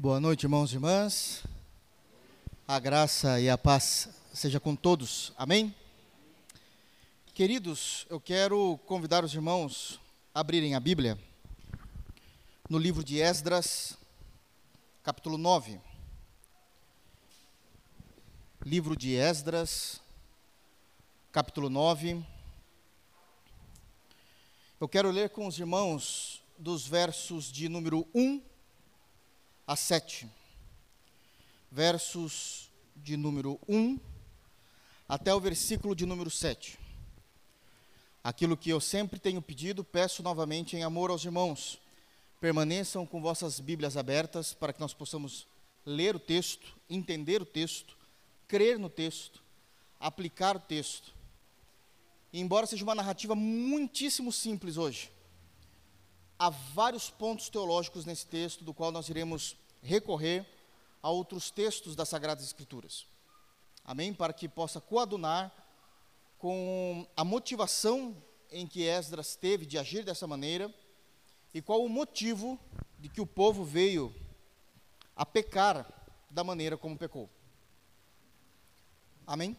Boa noite, irmãos e irmãs. A graça e a paz seja com todos. Amém? Queridos, eu quero convidar os irmãos a abrirem a Bíblia no livro de Esdras, capítulo 9. Livro de Esdras, capítulo 9. Eu quero ler com os irmãos dos versos de número 1 a 7. Versos de número 1 até o versículo de número 7. Aquilo que eu sempre tenho pedido, peço novamente em amor aos irmãos. Permaneçam com vossas Bíblias abertas para que nós possamos ler o texto, entender o texto, crer no texto, aplicar o texto. E embora seja uma narrativa muitíssimo simples hoje, há vários pontos teológicos nesse texto, do qual nós iremos recorrer a outros textos das Sagradas Escrituras. Amém? Para que possa coadunar com a motivação em que Esdras teve de agir dessa maneira e qual o motivo de que o povo veio a pecar da maneira como pecou. Amém?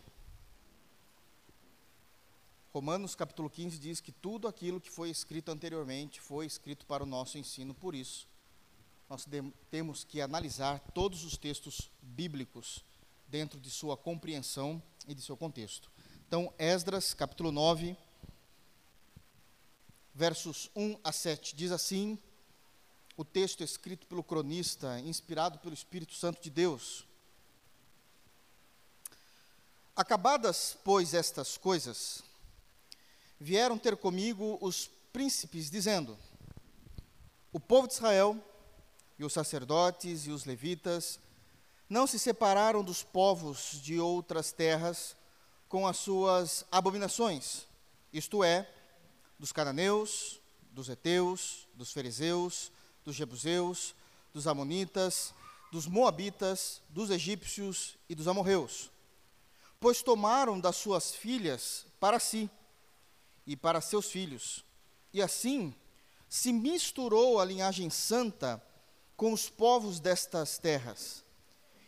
Romanos capítulo 15 diz que tudo aquilo que foi escrito anteriormente foi escrito para o nosso ensino, por isso, nós temos que analisar todos os textos bíblicos dentro de sua compreensão e de seu contexto. Então, Esdras, capítulo 9, versos 1 a 7, diz assim: o texto escrito pelo cronista, inspirado pelo Espírito Santo de Deus. Acabadas, pois, estas coisas, vieram ter comigo os príncipes, dizendo: O povo de Israel e os sacerdotes e os levitas não se separaram dos povos de outras terras com as suas abominações, isto é, dos cananeus, dos heteus, dos fariseus, dos jebuseus, dos amonitas, dos moabitas, dos egípcios e dos amorreus. Pois tomaram das suas filhas para si e para seus filhos. E assim se misturou a linhagem santa com os povos destas terras.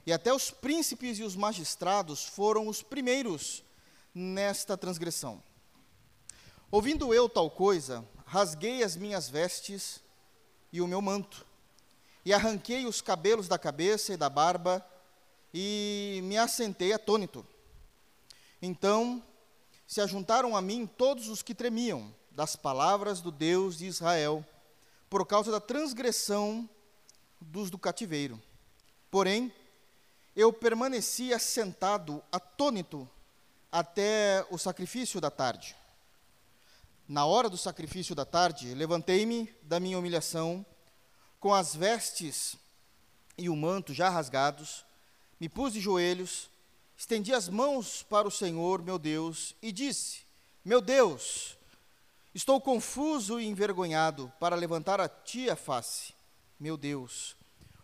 E até os príncipes e os magistrados foram os primeiros nesta transgressão. Ouvindo eu tal coisa, rasguei as minhas vestes e o meu manto, e arranquei os cabelos da cabeça e da barba, e me assentei atônito. Então se ajuntaram a mim todos os que tremiam das palavras do Deus de Israel, por causa da transgressão dos do cativeiro. Porém, eu permaneci assentado, atônito, até o sacrifício da tarde. Na hora do sacrifício da tarde, levantei-me da minha humilhação, com as vestes e o manto já rasgados, me pus de joelhos estendi as mãos para o Senhor, meu Deus, e disse: Meu Deus, estou confuso e envergonhado para levantar a ti a face, meu Deus,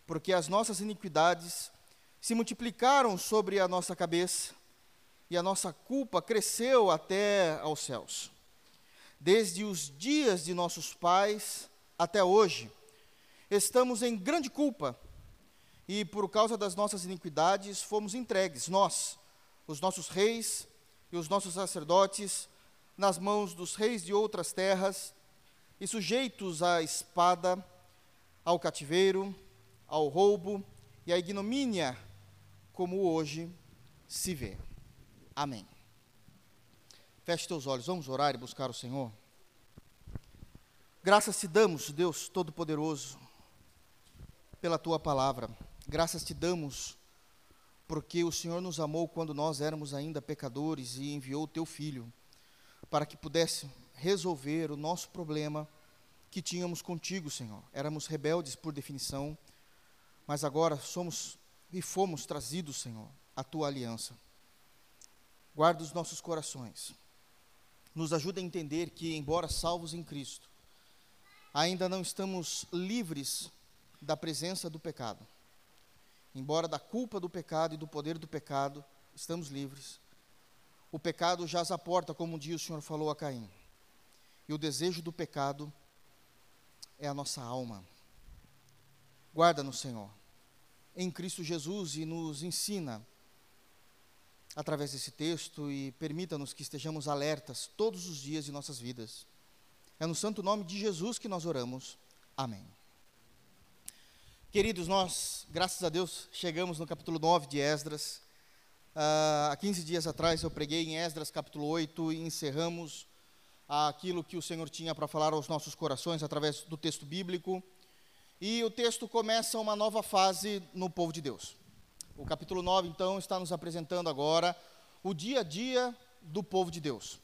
porque as nossas iniquidades se multiplicaram sobre a nossa cabeça e a nossa culpa cresceu até aos céus. Desde os dias de nossos pais até hoje, estamos em grande culpa e por causa das nossas iniquidades fomos entregues, nós, os nossos reis e os nossos sacerdotes, nas mãos dos reis de outras terras, e sujeitos à espada, ao cativeiro, ao roubo e à ignomínia, como hoje se vê. Amém. Feche teus olhos, vamos orar e buscar o Senhor. Graças te damos, Deus Todo-Poderoso, pela tua palavra. Graças te damos, porque o Senhor nos amou quando nós éramos ainda pecadores e enviou o teu Filho, para que pudesse resolver o nosso problema que tínhamos contigo, Senhor. Éramos rebeldes por definição, mas agora somos e fomos trazidos, Senhor, à tua aliança. Guarda os nossos corações. Nos ajuda a entender que, embora salvos em Cristo, ainda não estamos livres da presença do pecado embora da culpa do pecado e do poder do pecado, estamos livres. O pecado jaz à porta, como um dia o Senhor falou a Caim. E o desejo do pecado é a nossa alma. Guarda-nos, Senhor. em Cristo Jesus e nos ensina através desse texto e permita-nos que estejamos alertas todos os dias de nossas vidas. É no santo nome de Jesus que nós oramos. Amém. Queridos, nós, graças a Deus, chegamos no capítulo 9 de Esdras. Uh, há 15 dias atrás eu preguei em Esdras capítulo 8 e encerramos aquilo que o Senhor tinha para falar aos nossos corações através do texto bíblico. E o texto começa uma nova fase no povo de Deus. O capítulo 9, então, está nos apresentando agora o dia a dia do povo de Deus.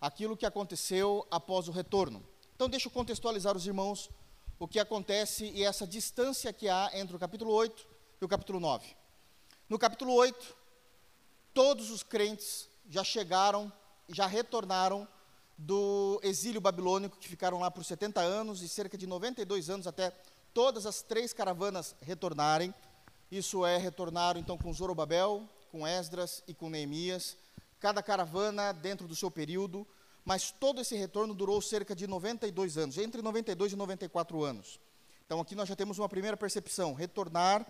Aquilo que aconteceu após o retorno. Então, deixa eu contextualizar os irmãos o que acontece e essa distância que há entre o capítulo 8 e o capítulo 9. No capítulo 8, todos os crentes já chegaram, já retornaram do exílio babilônico, que ficaram lá por 70 anos e cerca de 92 anos até todas as três caravanas retornarem. Isso é, retornaram então com Zorobabel, com Esdras e com Neemias, cada caravana dentro do seu período mas todo esse retorno durou cerca de 92 anos, entre 92 e 94 anos. Então aqui nós já temos uma primeira percepção: retornar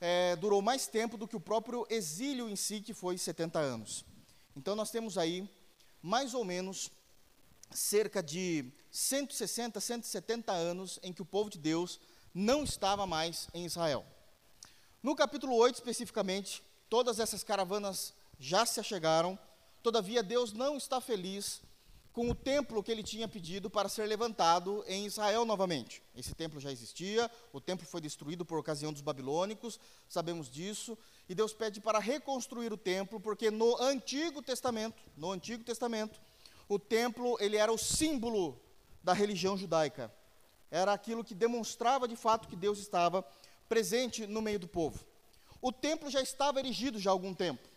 é, durou mais tempo do que o próprio exílio em si, que foi 70 anos. Então nós temos aí mais ou menos cerca de 160, 170 anos em que o povo de Deus não estava mais em Israel. No capítulo 8, especificamente, todas essas caravanas já se achegaram, todavia Deus não está feliz com o templo que ele tinha pedido para ser levantado em Israel novamente. Esse templo já existia, o templo foi destruído por ocasião dos babilônicos, sabemos disso, e Deus pede para reconstruir o templo, porque no Antigo Testamento, no Antigo Testamento, o templo ele era o símbolo da religião judaica. Era aquilo que demonstrava de fato que Deus estava presente no meio do povo. O templo já estava erigido já há algum tempo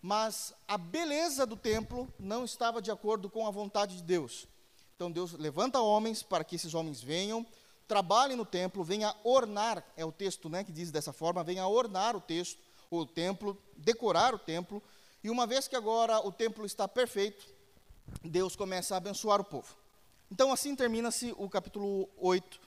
mas a beleza do templo não estava de acordo com a vontade de Deus. Então Deus levanta homens para que esses homens venham, trabalhem no templo, venham ornar, é o texto né, que diz dessa forma, venham ornar o texto, o templo, decorar o templo, e uma vez que agora o templo está perfeito, Deus começa a abençoar o povo. Então assim termina-se o capítulo 8,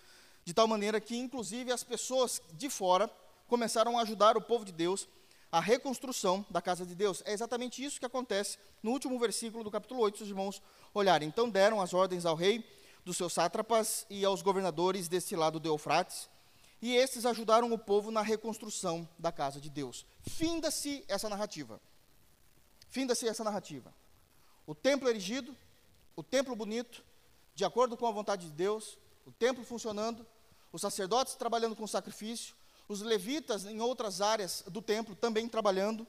de tal maneira que inclusive as pessoas de fora começaram a ajudar o povo de Deus a reconstrução da casa de Deus. É exatamente isso que acontece no último versículo do capítulo 8, se os irmãos olharem. Então deram as ordens ao rei, dos seus sátrapas e aos governadores deste lado do Eufrates, e estes ajudaram o povo na reconstrução da casa de Deus. Finda-se essa narrativa. Finda-se essa narrativa. O templo erigido, o templo bonito, de acordo com a vontade de Deus, o templo funcionando, os sacerdotes trabalhando com sacrifício, os levitas em outras áreas do templo também trabalhando,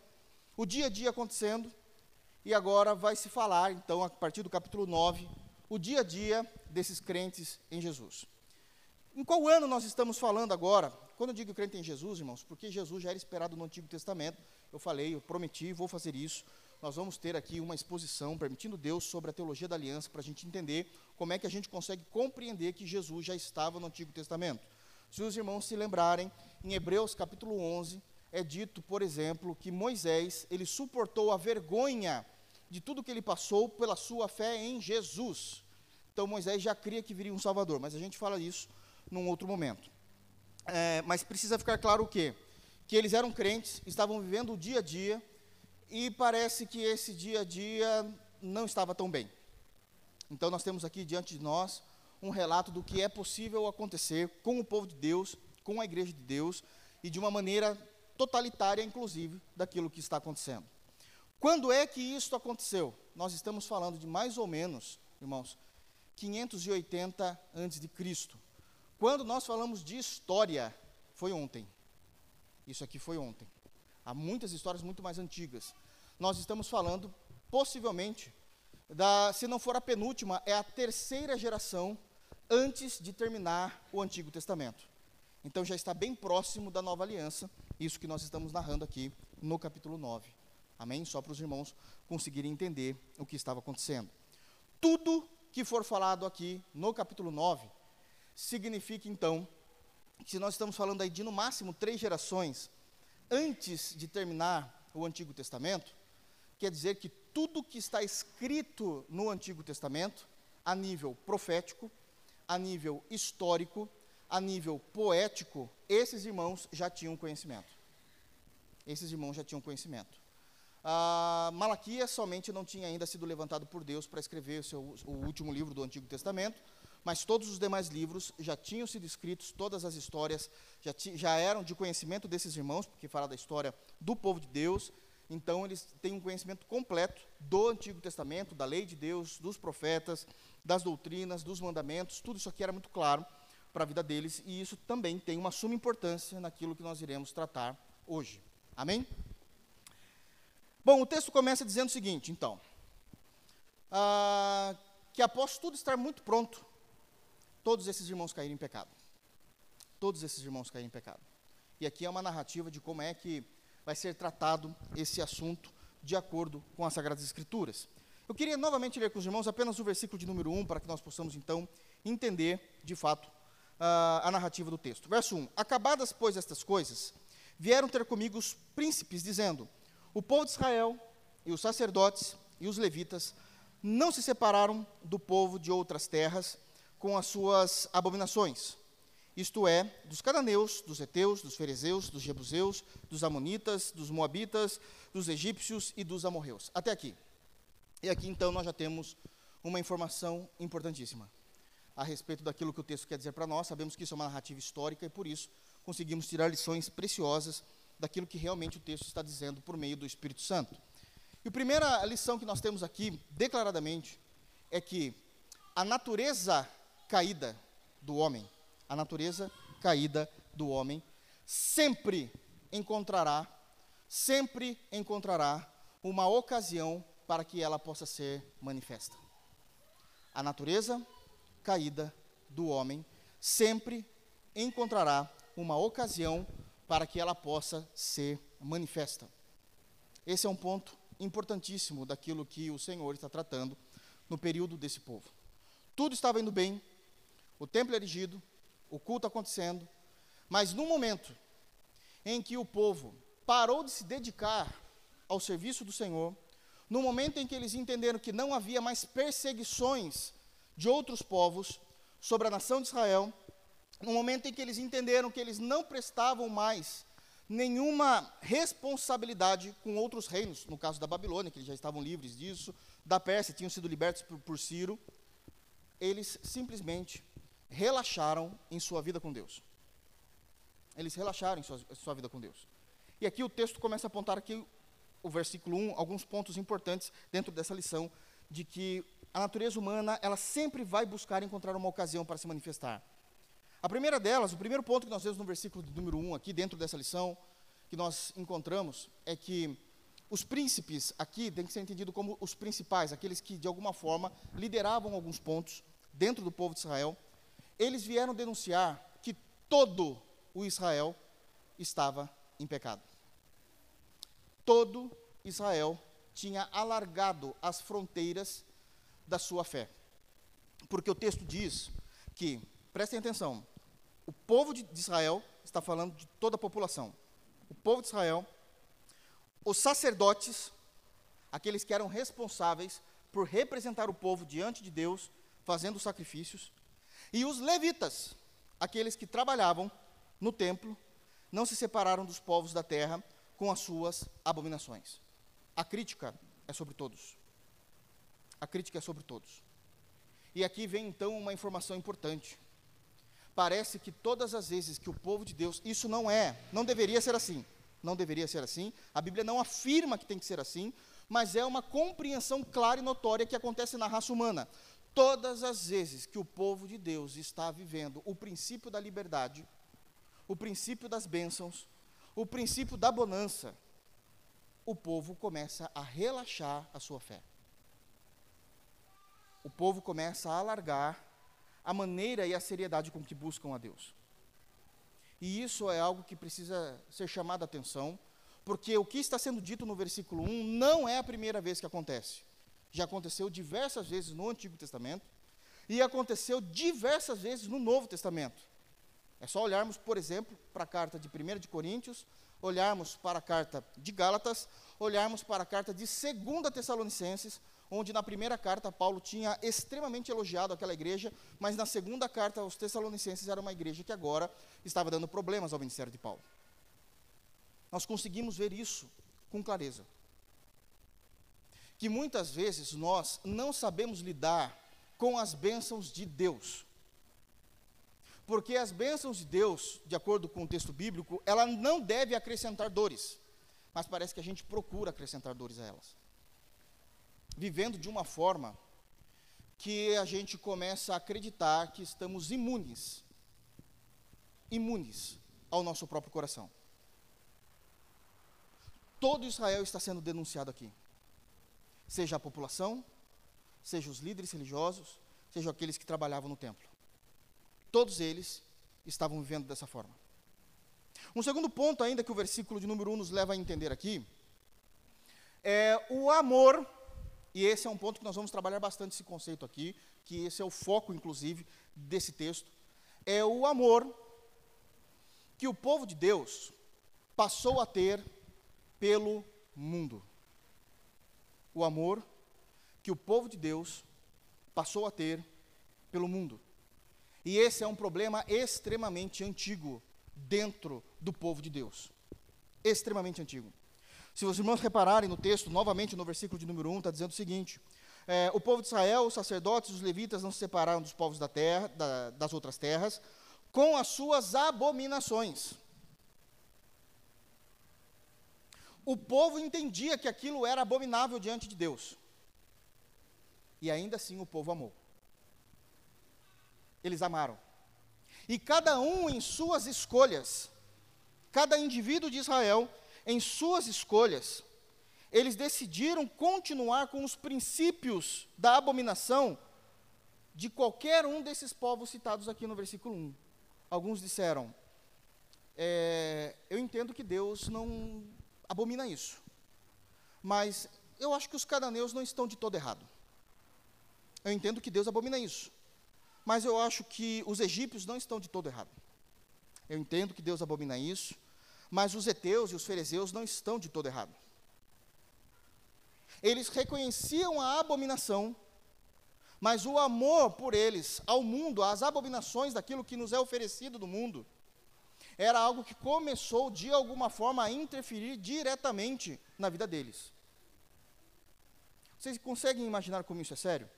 o dia a dia acontecendo, e agora vai se falar, então, a partir do capítulo 9, o dia a dia desses crentes em Jesus. Em qual ano nós estamos falando agora? Quando eu digo crente em Jesus, irmãos, porque Jesus já era esperado no Antigo Testamento, eu falei, eu prometi, vou fazer isso. Nós vamos ter aqui uma exposição, permitindo Deus, sobre a teologia da aliança, para a gente entender como é que a gente consegue compreender que Jesus já estava no Antigo Testamento. Se os irmãos se lembrarem, em Hebreus capítulo 11, é dito, por exemplo, que Moisés, ele suportou a vergonha de tudo que ele passou pela sua fé em Jesus. Então Moisés já cria que viria um Salvador, mas a gente fala isso num outro momento. É, mas precisa ficar claro o quê? Que eles eram crentes, estavam vivendo o dia a dia, e parece que esse dia a dia não estava tão bem. Então nós temos aqui diante de nós um relato do que é possível acontecer com o povo de Deus, com a igreja de Deus, e de uma maneira totalitária, inclusive, daquilo que está acontecendo. Quando é que isso aconteceu? Nós estamos falando de mais ou menos, irmãos, 580 antes de Cristo. Quando nós falamos de história, foi ontem. Isso aqui foi ontem. Há muitas histórias muito mais antigas. Nós estamos falando, possivelmente, da, se não for a penúltima, é a terceira geração antes de terminar o Antigo Testamento. Então já está bem próximo da nova aliança, isso que nós estamos narrando aqui no capítulo 9. Amém? Só para os irmãos conseguirem entender o que estava acontecendo. Tudo que for falado aqui no capítulo 9 significa então que nós estamos falando aí de no máximo três gerações antes de terminar o Antigo Testamento, quer dizer que tudo que está escrito no Antigo Testamento, a nível profético, a nível histórico, a nível poético, esses irmãos já tinham conhecimento. esses irmãos já tinham conhecimento. Ah, Malaquias somente não tinha ainda sido levantado por Deus para escrever o, seu, o último livro do Antigo Testamento, mas todos os demais livros já tinham sido escritos, todas as histórias já, já eram de conhecimento desses irmãos, porque fala da história do povo de Deus, então eles têm um conhecimento completo do Antigo Testamento, da lei de Deus, dos profetas, das doutrinas, dos mandamentos, tudo isso aqui era muito claro para a vida deles, e isso também tem uma suma importância naquilo que nós iremos tratar hoje. Amém? Bom, o texto começa dizendo o seguinte, então, ah, que após tudo estar muito pronto, todos esses irmãos caíram em pecado. Todos esses irmãos caíram em pecado. E aqui é uma narrativa de como é que vai ser tratado esse assunto de acordo com as Sagradas Escrituras. Eu queria novamente ler com os irmãos apenas o versículo de número 1, para que nós possamos então entender, de fato, uh, a narrativa do texto. Verso 1: Acabadas, pois, estas coisas, vieram ter comigo os príncipes, dizendo: O povo de Israel e os sacerdotes e os levitas não se separaram do povo de outras terras com as suas abominações isto é, dos cananeus, dos heteus, dos ferezeus, dos jebuseus, dos amonitas, dos moabitas, dos egípcios e dos amorreus. Até aqui. E aqui então nós já temos uma informação importantíssima a respeito daquilo que o texto quer dizer para nós. Sabemos que isso é uma narrativa histórica e por isso conseguimos tirar lições preciosas daquilo que realmente o texto está dizendo por meio do Espírito Santo. E a primeira lição que nós temos aqui, declaradamente, é que a natureza caída do homem, a natureza caída do homem, sempre encontrará, sempre encontrará uma ocasião para que ela possa ser manifesta. A natureza caída do homem sempre encontrará uma ocasião para que ela possa ser manifesta. Esse é um ponto importantíssimo daquilo que o Senhor está tratando no período desse povo. Tudo estava indo bem, o templo erigido, o culto acontecendo, mas no momento em que o povo parou de se dedicar ao serviço do Senhor, no momento em que eles entenderam que não havia mais perseguições de outros povos sobre a nação de Israel, no momento em que eles entenderam que eles não prestavam mais nenhuma responsabilidade com outros reinos, no caso da Babilônia, que eles já estavam livres disso, da Pérsia, tinham sido libertos por, por Ciro, eles simplesmente relaxaram em sua vida com Deus. Eles relaxaram em sua, sua vida com Deus. E aqui o texto começa a apontar aqui, o versículo 1, alguns pontos importantes dentro dessa lição, de que a natureza humana, ela sempre vai buscar encontrar uma ocasião para se manifestar. A primeira delas, o primeiro ponto que nós vemos no versículo número 1 aqui, dentro dessa lição, que nós encontramos, é que os príncipes aqui têm que ser entendido como os principais, aqueles que de alguma forma lideravam alguns pontos dentro do povo de Israel, eles vieram denunciar que todo o Israel estava em pecado. Todo Israel tinha alargado as fronteiras da sua fé. Porque o texto diz que, prestem atenção, o povo de Israel está falando de toda a população. O povo de Israel, os sacerdotes, aqueles que eram responsáveis por representar o povo diante de Deus, fazendo sacrifícios, e os levitas, aqueles que trabalhavam no templo, não se separaram dos povos da terra com as suas abominações. A crítica é sobre todos. A crítica é sobre todos. E aqui vem então uma informação importante. Parece que todas as vezes que o povo de Deus, isso não é, não deveria ser assim. Não deveria ser assim. A Bíblia não afirma que tem que ser assim, mas é uma compreensão clara e notória que acontece na raça humana. Todas as vezes que o povo de Deus está vivendo o princípio da liberdade, o princípio das bênçãos, o princípio da bonança, o povo começa a relaxar a sua fé. O povo começa a alargar a maneira e a seriedade com que buscam a Deus. E isso é algo que precisa ser chamado a atenção, porque o que está sendo dito no versículo 1 não é a primeira vez que acontece já aconteceu diversas vezes no Antigo Testamento e aconteceu diversas vezes no Novo Testamento. É só olharmos, por exemplo, para a carta de 1 de Coríntios, olharmos para a carta de Gálatas, olharmos para a carta de 2 Tessalonicenses, onde na primeira carta Paulo tinha extremamente elogiado aquela igreja, mas na segunda carta aos Tessalonicenses era uma igreja que agora estava dando problemas ao ministério de Paulo. nós conseguimos ver isso com clareza. Que muitas vezes nós não sabemos lidar com as bênçãos de Deus. Porque as bênçãos de Deus, de acordo com o texto bíblico, ela não deve acrescentar dores. Mas parece que a gente procura acrescentar dores a elas. Vivendo de uma forma que a gente começa a acreditar que estamos imunes imunes ao nosso próprio coração. Todo Israel está sendo denunciado aqui. Seja a população, seja os líderes religiosos, seja aqueles que trabalhavam no templo. Todos eles estavam vivendo dessa forma. Um segundo ponto, ainda que o versículo de número 1 nos leva a entender aqui, é o amor, e esse é um ponto que nós vamos trabalhar bastante esse conceito aqui, que esse é o foco, inclusive, desse texto, é o amor que o povo de Deus passou a ter pelo mundo. O amor que o povo de Deus passou a ter pelo mundo. E esse é um problema extremamente antigo dentro do povo de Deus. Extremamente antigo. Se os irmãos repararem no texto, novamente no versículo de número 1, está dizendo o seguinte: é, o povo de Israel, os sacerdotes, os levitas não se separaram dos povos da terra, da, das outras terras, com as suas abominações. O povo entendia que aquilo era abominável diante de Deus. E ainda assim o povo amou. Eles amaram. E cada um em suas escolhas, cada indivíduo de Israel, em suas escolhas, eles decidiram continuar com os princípios da abominação de qualquer um desses povos citados aqui no versículo 1. Alguns disseram: é, Eu entendo que Deus não abomina isso, mas eu acho que os cananeus não estão de todo errado. Eu entendo que Deus abomina isso, mas eu acho que os egípcios não estão de todo errado. Eu entendo que Deus abomina isso, mas os heteus e os fariseus não estão de todo errado. Eles reconheciam a abominação mas o amor por eles, ao mundo, às abominações daquilo que nos é oferecido do mundo, era algo que começou de alguma forma a interferir diretamente na vida deles. Vocês conseguem imaginar como isso é sério?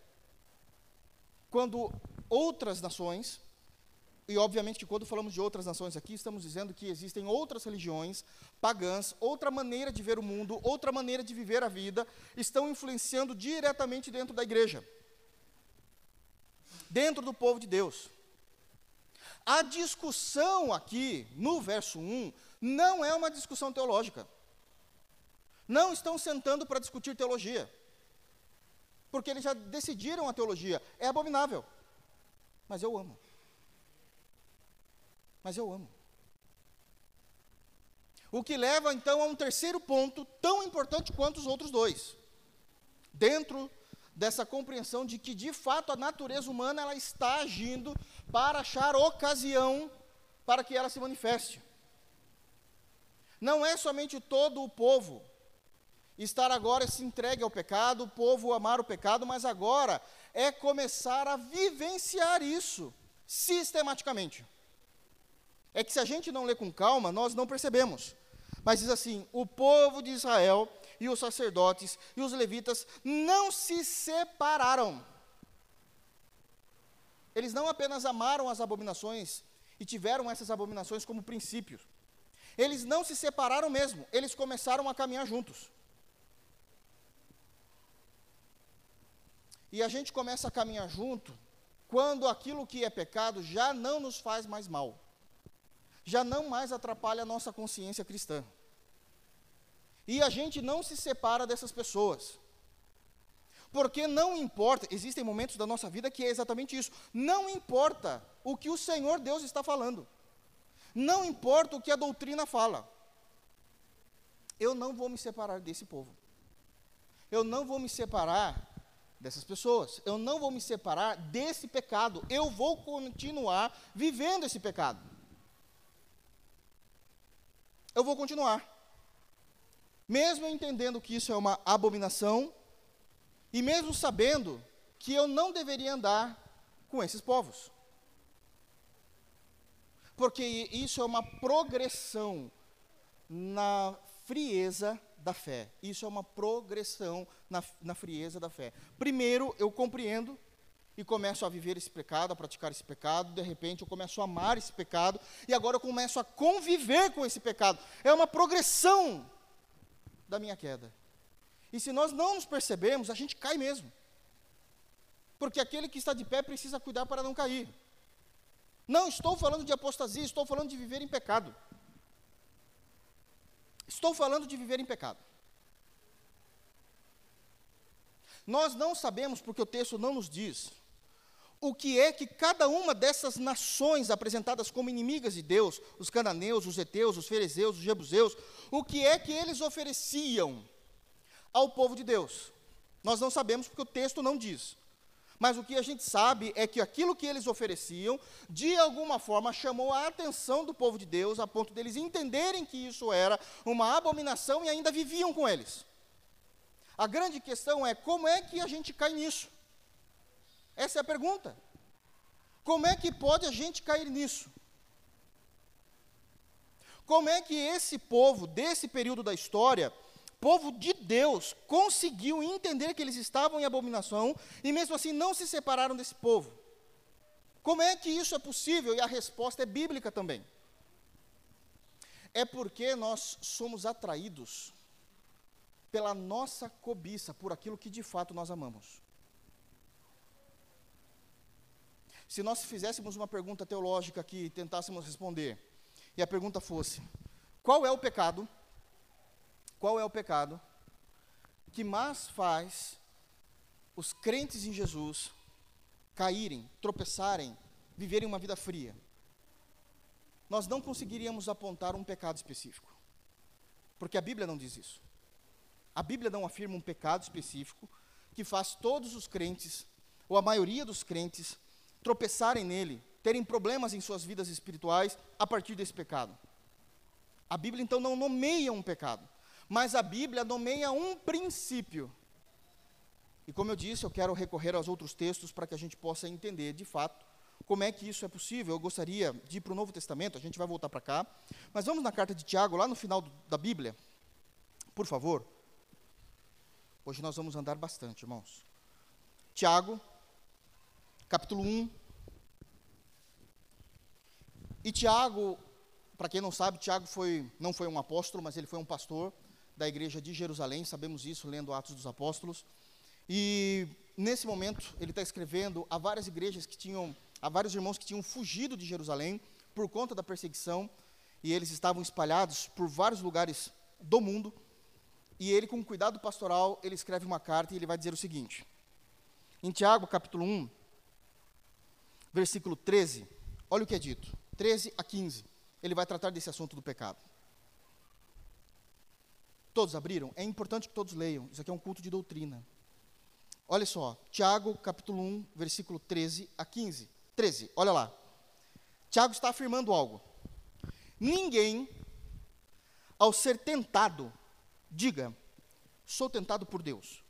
Quando outras nações, e obviamente que quando falamos de outras nações aqui, estamos dizendo que existem outras religiões pagãs, outra maneira de ver o mundo, outra maneira de viver a vida, estão influenciando diretamente dentro da igreja dentro do povo de Deus. A discussão aqui, no verso 1, não é uma discussão teológica. Não estão sentando para discutir teologia. Porque eles já decidiram a teologia. É abominável. Mas eu amo. Mas eu amo. O que leva então a um terceiro ponto, tão importante quanto os outros dois. Dentro dessa compreensão de que de fato a natureza humana ela está agindo para achar ocasião para que ela se manifeste. Não é somente todo o povo estar agora se entregue ao pecado, o povo amar o pecado, mas agora é começar a vivenciar isso sistematicamente. É que se a gente não lê com calma, nós não percebemos. Mas diz assim: o povo de Israel e os sacerdotes e os levitas não se separaram. Eles não apenas amaram as abominações e tiveram essas abominações como princípios. Eles não se separaram mesmo, eles começaram a caminhar juntos. E a gente começa a caminhar junto quando aquilo que é pecado já não nos faz mais mal, já não mais atrapalha a nossa consciência cristã. E a gente não se separa dessas pessoas. Porque não importa, existem momentos da nossa vida que é exatamente isso. Não importa o que o Senhor Deus está falando. Não importa o que a doutrina fala. Eu não vou me separar desse povo. Eu não vou me separar dessas pessoas. Eu não vou me separar desse pecado. Eu vou continuar vivendo esse pecado. Eu vou continuar mesmo entendendo que isso é uma abominação, e mesmo sabendo que eu não deveria andar com esses povos. Porque isso é uma progressão na frieza da fé. Isso é uma progressão na, na frieza da fé. Primeiro, eu compreendo e começo a viver esse pecado, a praticar esse pecado, de repente eu começo a amar esse pecado, e agora eu começo a conviver com esse pecado. É uma progressão da minha queda. E se nós não nos percebemos, a gente cai mesmo. Porque aquele que está de pé precisa cuidar para não cair. Não estou falando de apostasia, estou falando de viver em pecado. Estou falando de viver em pecado. Nós não sabemos, porque o texto não nos diz, o que é que cada uma dessas nações apresentadas como inimigas de Deus, os cananeus, os heteus, os fariseus, os jebuseus, o que é que eles ofereciam ao povo de Deus? Nós não sabemos porque o texto não diz. Mas o que a gente sabe é que aquilo que eles ofereciam, de alguma forma, chamou a atenção do povo de Deus, a ponto deles entenderem que isso era uma abominação e ainda viviam com eles. A grande questão é como é que a gente cai nisso? Essa é a pergunta. Como é que pode a gente cair nisso? Como é que esse povo, desse período da história, povo de Deus, conseguiu entender que eles estavam em abominação e mesmo assim não se separaram desse povo? Como é que isso é possível? E a resposta é bíblica também. É porque nós somos atraídos pela nossa cobiça, por aquilo que de fato nós amamos. Se nós fizéssemos uma pergunta teológica aqui e tentássemos responder, e a pergunta fosse: qual é o pecado? Qual é o pecado que mais faz os crentes em Jesus caírem, tropeçarem, viverem uma vida fria? Nós não conseguiríamos apontar um pecado específico, porque a Bíblia não diz isso. A Bíblia não afirma um pecado específico que faz todos os crentes, ou a maioria dos crentes, tropeçarem nele, terem problemas em suas vidas espirituais a partir desse pecado. A Bíblia então não nomeia um pecado, mas a Bíblia nomeia um princípio. E como eu disse, eu quero recorrer aos outros textos para que a gente possa entender de fato como é que isso é possível. Eu gostaria de ir para o Novo Testamento, a gente vai voltar para cá, mas vamos na carta de Tiago, lá no final do, da Bíblia, por favor. Hoje nós vamos andar bastante, irmãos. Tiago, capítulo 1. E Tiago, para quem não sabe, Tiago foi, não foi um apóstolo, mas ele foi um pastor da igreja de Jerusalém, sabemos isso lendo Atos dos Apóstolos. E nesse momento ele está escrevendo a várias igrejas que tinham, a vários irmãos que tinham fugido de Jerusalém por conta da perseguição, e eles estavam espalhados por vários lugares do mundo. E ele, com cuidado pastoral, ele escreve uma carta e ele vai dizer o seguinte: em Tiago, capítulo 1, versículo 13, olha o que é dito, 13 a 15. Ele vai tratar desse assunto do pecado. Todos abriram? É importante que todos leiam. Isso aqui é um culto de doutrina. Olha só, Tiago, capítulo 1, versículo 13 a 15. 13, olha lá. Tiago está afirmando algo. Ninguém, ao ser tentado, Diga, sou tentado por Deus.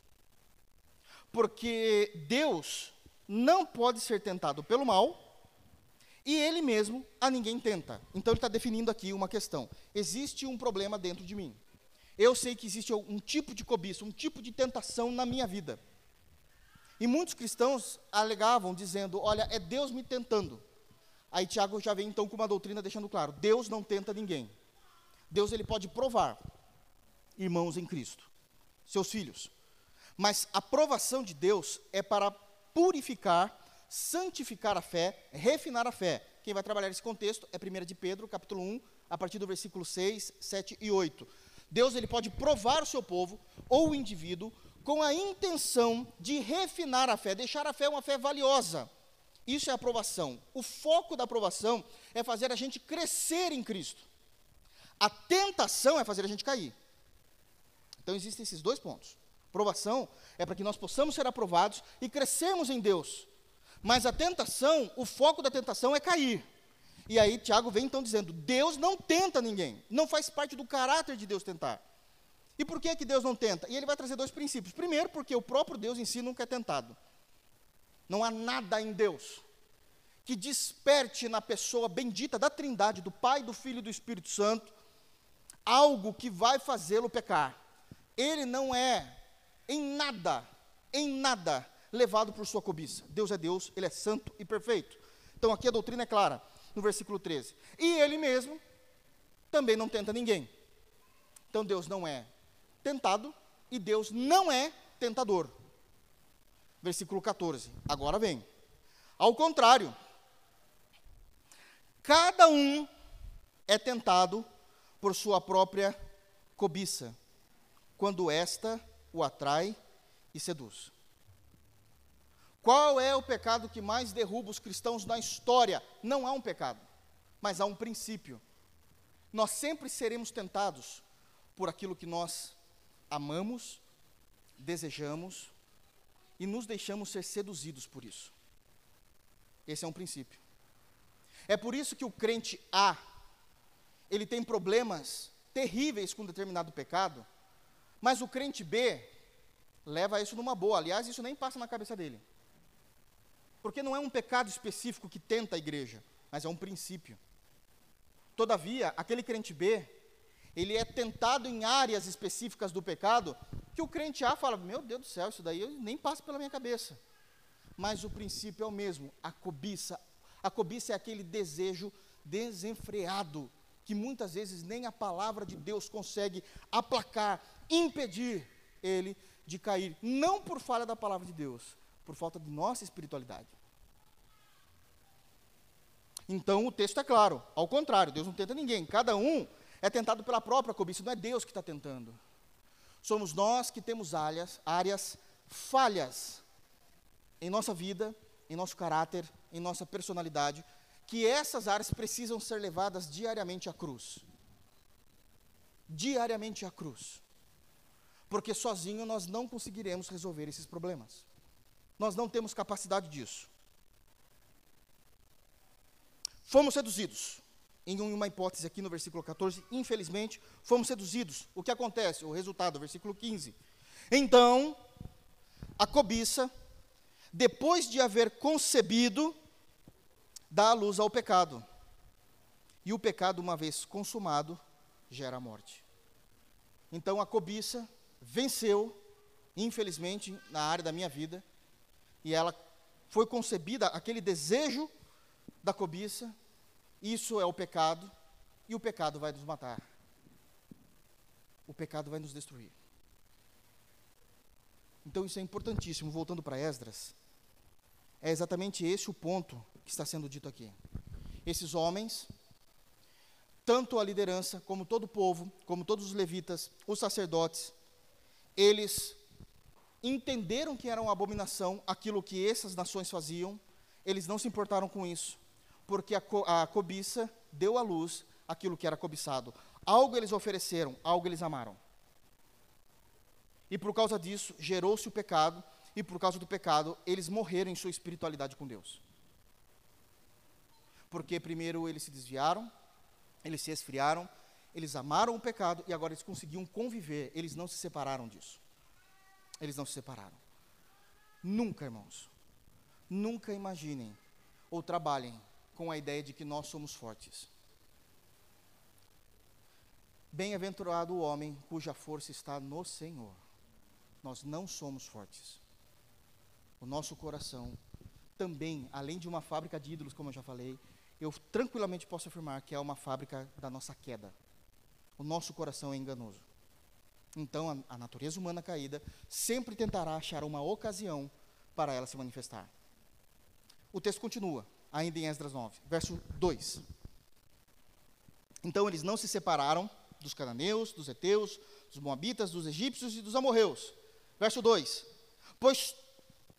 Porque Deus não pode ser tentado pelo mal e Ele mesmo a ninguém tenta. Então Ele está definindo aqui uma questão. Existe um problema dentro de mim. Eu sei que existe um tipo de cobiça, um tipo de tentação na minha vida. E muitos cristãos alegavam, dizendo: Olha, é Deus me tentando. Aí Tiago já vem então com uma doutrina deixando claro: Deus não tenta ninguém. Deus ele pode provar, irmãos em Cristo, seus filhos. Mas a provação de Deus é para purificar, santificar a fé, refinar a fé. Quem vai trabalhar esse contexto é 1 de Pedro, capítulo 1, a partir do versículo 6, 7 e 8. Deus ele pode provar o seu povo ou o indivíduo com a intenção de refinar a fé, deixar a fé uma fé valiosa. Isso é aprovação. O foco da aprovação é fazer a gente crescer em Cristo. A tentação é fazer a gente cair. Então existem esses dois pontos. Provação é para que nós possamos ser aprovados e crescermos em Deus. Mas a tentação, o foco da tentação é cair. E aí Tiago vem então dizendo: Deus não tenta ninguém. Não faz parte do caráter de Deus tentar. E por que, que Deus não tenta? E ele vai trazer dois princípios. Primeiro, porque o próprio Deus em si nunca é tentado. Não há nada em Deus que desperte na pessoa bendita da Trindade, do Pai, do Filho e do Espírito Santo, algo que vai fazê-lo pecar. Ele não é em nada, em nada levado por sua cobiça. Deus é Deus, ele é santo e perfeito. Então aqui a doutrina é clara, no versículo 13. E ele mesmo também não tenta ninguém. Então Deus não é tentado e Deus não é tentador. Versículo 14. Agora vem. Ao contrário, cada um é tentado por sua própria cobiça, quando esta o atrai e seduz. Qual é o pecado que mais derruba os cristãos na história? Não há um pecado, mas há um princípio. Nós sempre seremos tentados por aquilo que nós amamos, desejamos e nos deixamos ser seduzidos por isso. Esse é um princípio. É por isso que o crente A, ele tem problemas terríveis com determinado pecado, mas o crente B leva isso numa boa. Aliás, isso nem passa na cabeça dele. Porque não é um pecado específico que tenta a igreja, mas é um princípio. Todavia, aquele crente B, ele é tentado em áreas específicas do pecado que o crente A fala: Meu Deus do céu, isso daí nem passa pela minha cabeça. Mas o princípio é o mesmo: a cobiça. A cobiça é aquele desejo desenfreado que muitas vezes nem a palavra de Deus consegue aplacar, impedir ele de cair, não por falha da palavra de Deus, por falta de nossa espiritualidade. Então o texto é claro, ao contrário, Deus não tenta ninguém, cada um é tentado pela própria cobiça, não é Deus que está tentando. Somos nós que temos áreas, áreas falhas em nossa vida, em nosso caráter, em nossa personalidade, que essas áreas precisam ser levadas diariamente à cruz. Diariamente à cruz. Porque sozinho nós não conseguiremos resolver esses problemas. Nós não temos capacidade disso. Fomos seduzidos. Em uma hipótese aqui no versículo 14, infelizmente, fomos seduzidos. O que acontece? O resultado, versículo 15. Então, a cobiça, depois de haver concebido, dá a luz ao pecado. E o pecado, uma vez consumado, gera a morte. Então a cobiça venceu, infelizmente, na área da minha vida, e ela foi concebida, aquele desejo da cobiça, isso é o pecado, e o pecado vai nos matar. O pecado vai nos destruir. Então isso é importantíssimo. Voltando para Esdras, é exatamente esse o ponto que está sendo dito aqui. Esses homens, tanto a liderança, como todo o povo, como todos os levitas, os sacerdotes, eles entenderam que era uma abominação aquilo que essas nações faziam, eles não se importaram com isso, porque a, co a cobiça deu à luz aquilo que era cobiçado. Algo eles ofereceram, algo eles amaram. E por causa disso, gerou-se o pecado, e por causa do pecado, eles morreram em sua espiritualidade com Deus porque primeiro eles se desviaram, eles se esfriaram, eles amaram o pecado e agora eles conseguiam conviver, eles não se separaram disso. Eles não se separaram. Nunca, irmãos, nunca imaginem ou trabalhem com a ideia de que nós somos fortes. Bem-aventurado o homem cuja força está no Senhor. Nós não somos fortes. O nosso coração também, além de uma fábrica de ídolos, como eu já falei, eu tranquilamente posso afirmar que é uma fábrica da nossa queda. O nosso coração é enganoso. Então, a, a natureza humana caída sempre tentará achar uma ocasião para ela se manifestar. O texto continua, ainda em Esdras 9, verso 2. Então eles não se separaram dos cananeus, dos heteus, dos moabitas, dos egípcios e dos amorreus. Verso 2: Pois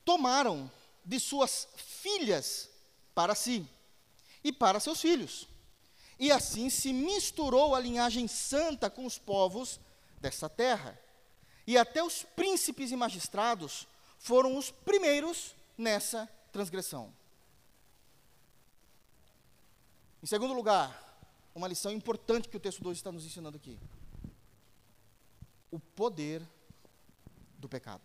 tomaram de suas filhas para si e para seus filhos. E assim se misturou a linhagem santa com os povos dessa terra. E até os príncipes e magistrados foram os primeiros nessa transgressão. Em segundo lugar, uma lição importante que o texto 2 está nos ensinando aqui: o poder do pecado,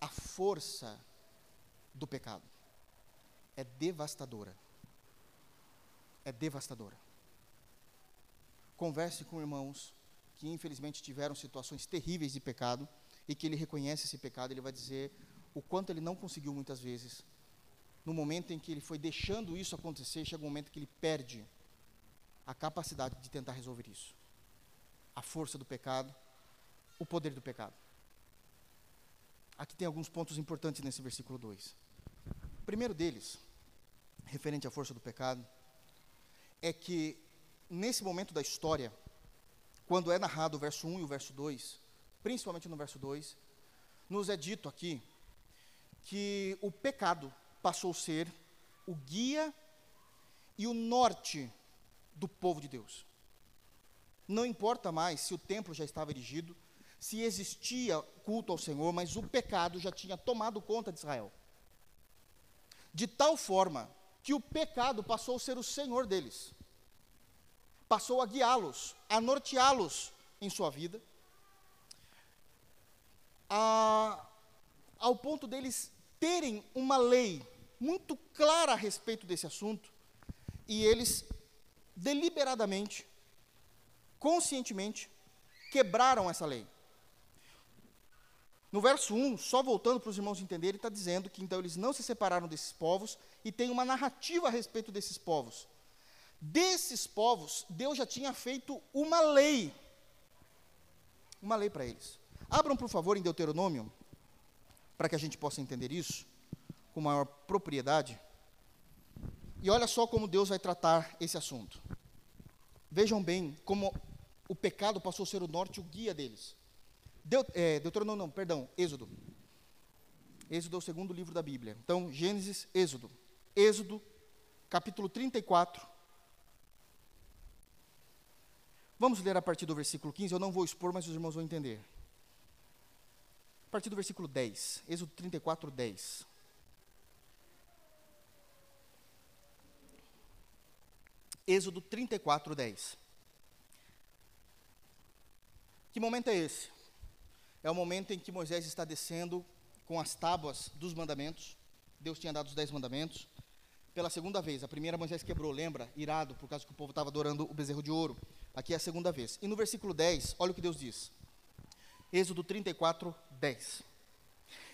a força do pecado é devastadora. É devastadora. converse com irmãos que infelizmente tiveram situações terríveis de pecado e que ele reconhece esse pecado, ele vai dizer o quanto ele não conseguiu muitas vezes. No momento em que ele foi deixando isso acontecer, chega um momento que ele perde a capacidade de tentar resolver isso. A força do pecado, o poder do pecado. Aqui tem alguns pontos importantes nesse versículo 2. O primeiro deles, referente à força do pecado, é que nesse momento da história, quando é narrado o verso 1 e o verso 2, principalmente no verso 2, nos é dito aqui que o pecado passou a ser o guia e o norte do povo de Deus. Não importa mais se o templo já estava erigido, se existia culto ao Senhor, mas o pecado já tinha tomado conta de Israel. De tal forma que o pecado passou a ser o Senhor deles. Passou a guiá-los, a norteá-los em sua vida, a, ao ponto deles terem uma lei muito clara a respeito desse assunto, e eles deliberadamente, conscientemente, quebraram essa lei. No verso 1, só voltando para os irmãos entenderem, está dizendo que então eles não se separaram desses povos e tem uma narrativa a respeito desses povos. Desses povos, Deus já tinha feito uma lei. Uma lei para eles. Abram, por favor, em Deuteronômio, para que a gente possa entender isso com maior propriedade. E olha só como Deus vai tratar esse assunto. Vejam bem como o pecado passou a ser o norte, o guia deles. É, Deuteronômio, não, perdão, Êxodo. Êxodo é o segundo livro da Bíblia. Então, Gênesis, Êxodo. Êxodo, capítulo 34. Vamos ler a partir do versículo 15, eu não vou expor, mas os irmãos vão entender. A partir do versículo 10, Êxodo 34, 10. Êxodo 34, 10. Que momento é esse? É o momento em que Moisés está descendo com as tábuas dos mandamentos. Deus tinha dado os dez mandamentos. Pela segunda vez, a primeira Moisés quebrou, lembra? Irado, por causa que o povo estava adorando o bezerro de ouro. Aqui é a segunda vez. E no versículo 10, olha o que Deus diz. Êxodo 34, 10.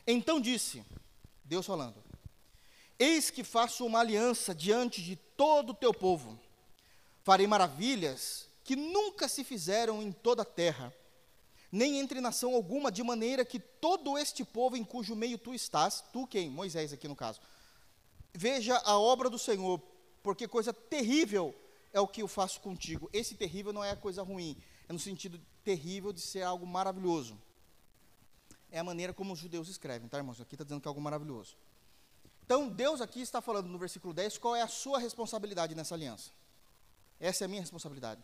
Então disse, Deus falando: Eis que faço uma aliança diante de todo o teu povo. Farei maravilhas que nunca se fizeram em toda a terra nem entre nação alguma, de maneira que todo este povo em cujo meio tu estás, tu quem? Moisés aqui no caso, veja a obra do Senhor, porque coisa terrível é o que eu faço contigo. Esse terrível não é coisa ruim, é no sentido terrível de ser algo maravilhoso. É a maneira como os judeus escrevem, tá, irmãos? Aqui está dizendo que é algo maravilhoso. Então, Deus aqui está falando no versículo 10 qual é a sua responsabilidade nessa aliança. Essa é a minha responsabilidade.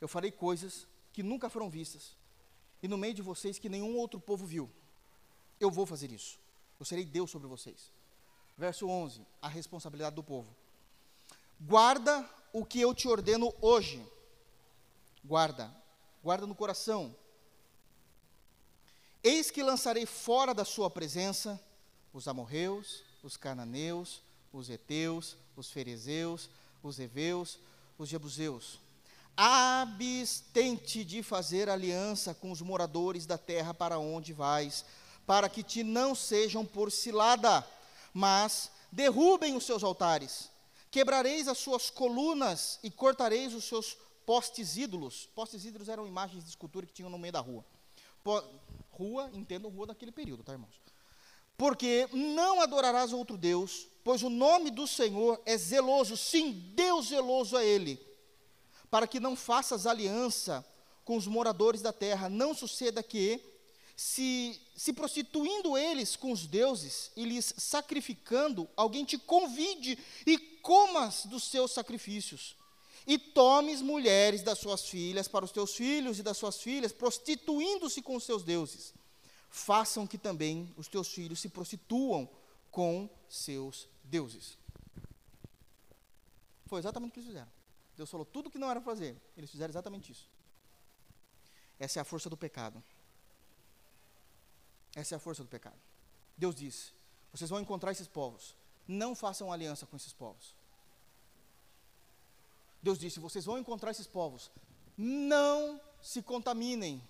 Eu farei coisas que nunca foram vistas, e no meio de vocês que nenhum outro povo viu. Eu vou fazer isso. Eu serei Deus sobre vocês. Verso 11: a responsabilidade do povo. Guarda o que eu te ordeno hoje. Guarda, guarda no coração. Eis que lançarei fora da sua presença os amorreus, os cananeus, os heteus, os ferezeus, os heveus, os jebuseus abstente de fazer aliança com os moradores da terra para onde vais, para que te não sejam por cilada, mas derrubem os seus altares, quebrareis as suas colunas e cortareis os seus postes ídolos. Postes ídolos eram imagens de escultura que tinham no meio da rua. Po rua, entendo rua daquele período, tá, irmãos? Porque não adorarás outro Deus, pois o nome do Senhor é zeloso, sim, Deus zeloso é Ele para que não faças aliança com os moradores da terra. Não suceda que, se, se prostituindo eles com os deuses e lhes sacrificando, alguém te convide e comas dos seus sacrifícios. E tomes mulheres das suas filhas para os teus filhos e das suas filhas, prostituindo-se com os seus deuses. Façam que também os teus filhos se prostituam com seus deuses. Foi exatamente o que eles fizeram. Deus falou tudo o que não era fazer. Eles fizeram exatamente isso. Essa é a força do pecado. Essa é a força do pecado. Deus disse: vocês vão encontrar esses povos. Não façam aliança com esses povos. Deus disse: vocês vão encontrar esses povos. não se contaminem,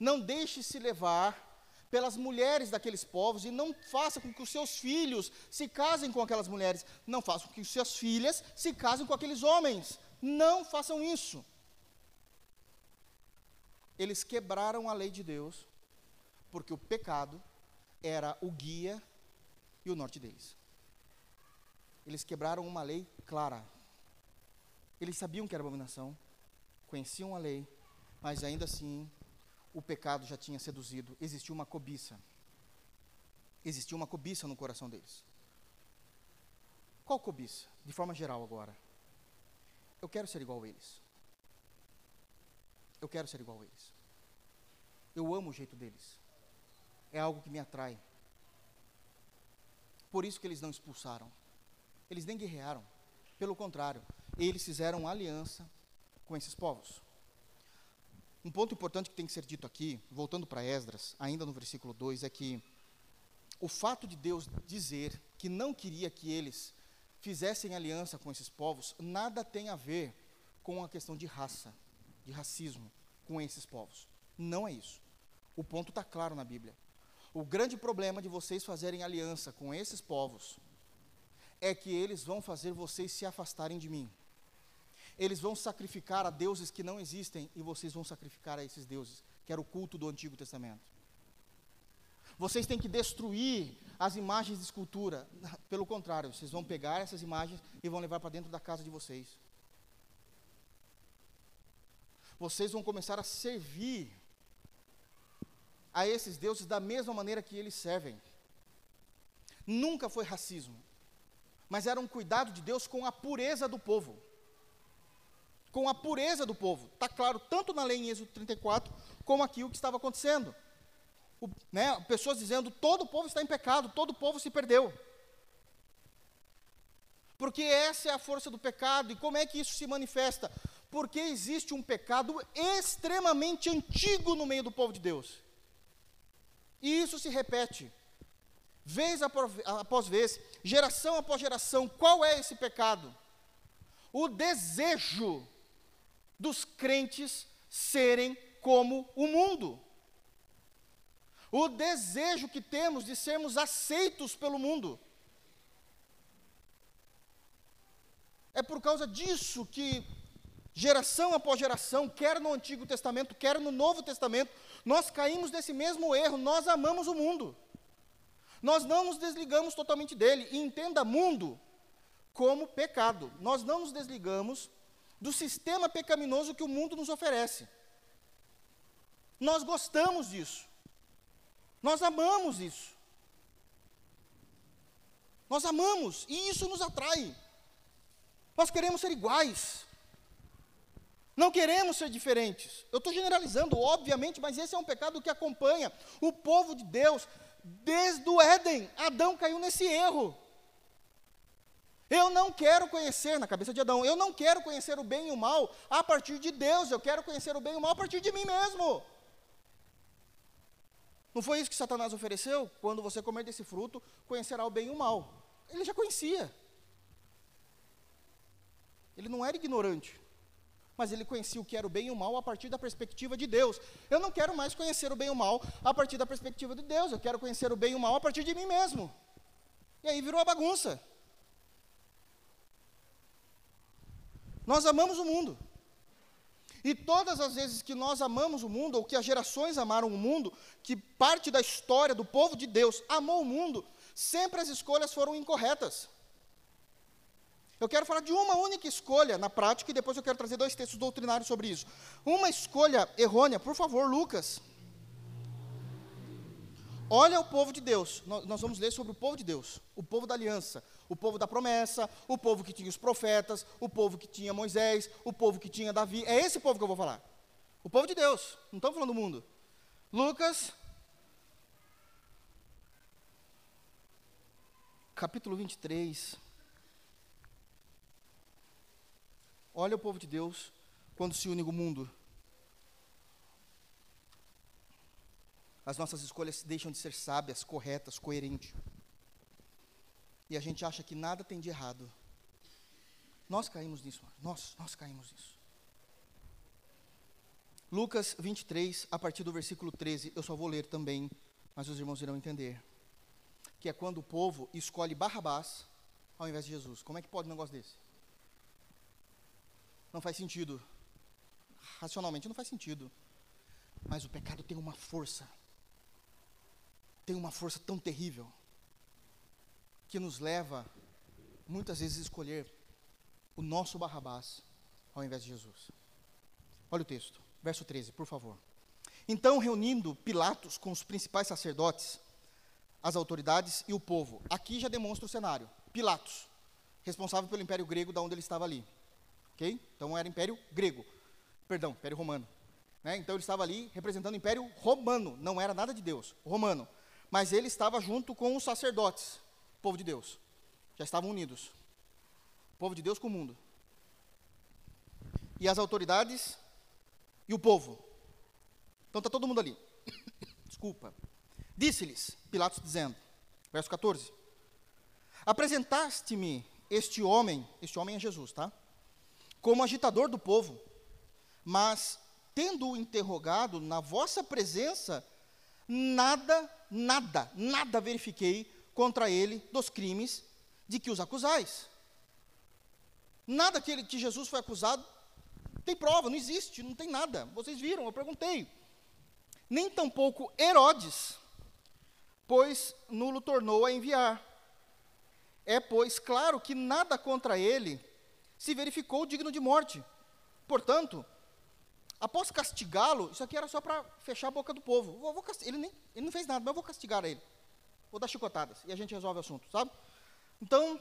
não deixe se levar pelas mulheres daqueles povos e não faça com que os seus filhos se casem com aquelas mulheres, não faça com que as suas filhas se casem com aqueles homens. Não façam isso. Eles quebraram a lei de Deus, porque o pecado era o guia e o norte deles. Eles quebraram uma lei clara. Eles sabiam que era abominação, conheciam a lei, mas ainda assim o pecado já tinha seduzido, existia uma cobiça. Existia uma cobiça no coração deles. Qual cobiça? De forma geral agora. Eu quero ser igual a eles. Eu quero ser igual a eles. Eu amo o jeito deles. É algo que me atrai. Por isso que eles não expulsaram. Eles nem guerrearam. Pelo contrário, eles fizeram aliança com esses povos. Um ponto importante que tem que ser dito aqui, voltando para Esdras, ainda no versículo 2, é que o fato de Deus dizer que não queria que eles fizessem aliança com esses povos, nada tem a ver com a questão de raça, de racismo com esses povos. Não é isso. O ponto está claro na Bíblia. O grande problema de vocês fazerem aliança com esses povos é que eles vão fazer vocês se afastarem de mim. Eles vão sacrificar a deuses que não existem e vocês vão sacrificar a esses deuses, que era o culto do Antigo Testamento. Vocês têm que destruir as imagens de escultura. Pelo contrário, vocês vão pegar essas imagens e vão levar para dentro da casa de vocês. Vocês vão começar a servir a esses deuses da mesma maneira que eles servem. Nunca foi racismo, mas era um cuidado de Deus com a pureza do povo com a pureza do povo. Está claro tanto na lei em Êxodo 34, como aqui o que estava acontecendo. O, né, pessoas dizendo: todo o povo está em pecado, todo o povo se perdeu. Porque essa é a força do pecado, e como é que isso se manifesta? Porque existe um pecado extremamente antigo no meio do povo de Deus. E isso se repete, vez após vez, geração após geração. Qual é esse pecado? O desejo dos crentes serem como o mundo. O desejo que temos de sermos aceitos pelo mundo. É por causa disso que, geração após geração, quer no Antigo Testamento, quer no Novo Testamento, nós caímos nesse mesmo erro, nós amamos o mundo. Nós não nos desligamos totalmente dele. E entenda mundo como pecado. Nós não nos desligamos do sistema pecaminoso que o mundo nos oferece. Nós gostamos disso. Nós amamos isso. Nós amamos e isso nos atrai. Nós queremos ser iguais. Não queremos ser diferentes. Eu estou generalizando, obviamente, mas esse é um pecado que acompanha o povo de Deus desde o Éden. Adão caiu nesse erro. Eu não quero conhecer, na cabeça de Adão, eu não quero conhecer o bem e o mal a partir de Deus, eu quero conhecer o bem e o mal a partir de mim mesmo. Não foi isso que Satanás ofereceu? Quando você comer desse fruto, conhecerá o bem e o mal. Ele já conhecia. Ele não era ignorante, mas ele conhecia o que era o bem e o mal a partir da perspectiva de Deus. Eu não quero mais conhecer o bem e o mal a partir da perspectiva de Deus, eu quero conhecer o bem e o mal a partir de mim mesmo. E aí virou uma bagunça. Nós amamos o mundo. E todas as vezes que nós amamos o mundo, ou que as gerações amaram o mundo, que parte da história do povo de Deus amou o mundo, sempre as escolhas foram incorretas. Eu quero falar de uma única escolha na prática e depois eu quero trazer dois textos doutrinários sobre isso. Uma escolha errônea, por favor, Lucas. Olha o povo de Deus. Nós vamos ler sobre o povo de Deus, o povo da aliança, o povo da promessa, o povo que tinha os profetas, o povo que tinha Moisés, o povo que tinha Davi. É esse povo que eu vou falar. O povo de Deus. Não estamos falando do mundo. Lucas, capítulo 23. Olha o povo de Deus quando se une o mundo. As nossas escolhas deixam de ser sábias, corretas, coerentes e a gente acha que nada tem de errado. Nós caímos nisso, nós, nós caímos nisso. Lucas 23, a partir do versículo 13, eu só vou ler também, mas os irmãos irão entender. Que é quando o povo escolhe Barrabás ao invés de Jesus. Como é que pode um negócio desse? Não faz sentido. Racionalmente não faz sentido. Mas o pecado tem uma força. Tem uma força tão terrível que nos leva muitas vezes a escolher o nosso Barrabás ao invés de Jesus. Olha o texto, verso 13, por favor. Então, reunindo Pilatos com os principais sacerdotes, as autoridades e o povo. Aqui já demonstra o cenário. Pilatos, responsável pelo Império Grego, da onde ele estava ali. Ok? Então era Império Grego. Perdão, Império Romano. Né? Então ele estava ali representando o Império Romano. Não era nada de Deus, romano. Mas ele estava junto com os sacerdotes, povo de Deus. Já estavam unidos. povo de Deus com o mundo. E as autoridades e o povo. Então está todo mundo ali. Desculpa. Disse-lhes, Pilatos dizendo, verso 14: Apresentaste-me este homem, este homem é Jesus, tá? Como agitador do povo, mas tendo-o interrogado na vossa presença, nada, nada, nada verifiquei contra ele dos crimes de que os acusais. Nada que, ele, que Jesus foi acusado tem prova, não existe, não tem nada. Vocês viram, eu perguntei. Nem tampouco Herodes, pois nulo tornou a enviar. É, pois, claro que nada contra ele se verificou digno de morte. Portanto, após castigá-lo, isso aqui era só para fechar a boca do povo. Vou, vou ele, nem, ele não fez nada, mas eu vou castigar ele. Vou dar chicotadas e a gente resolve o assunto, sabe? Então,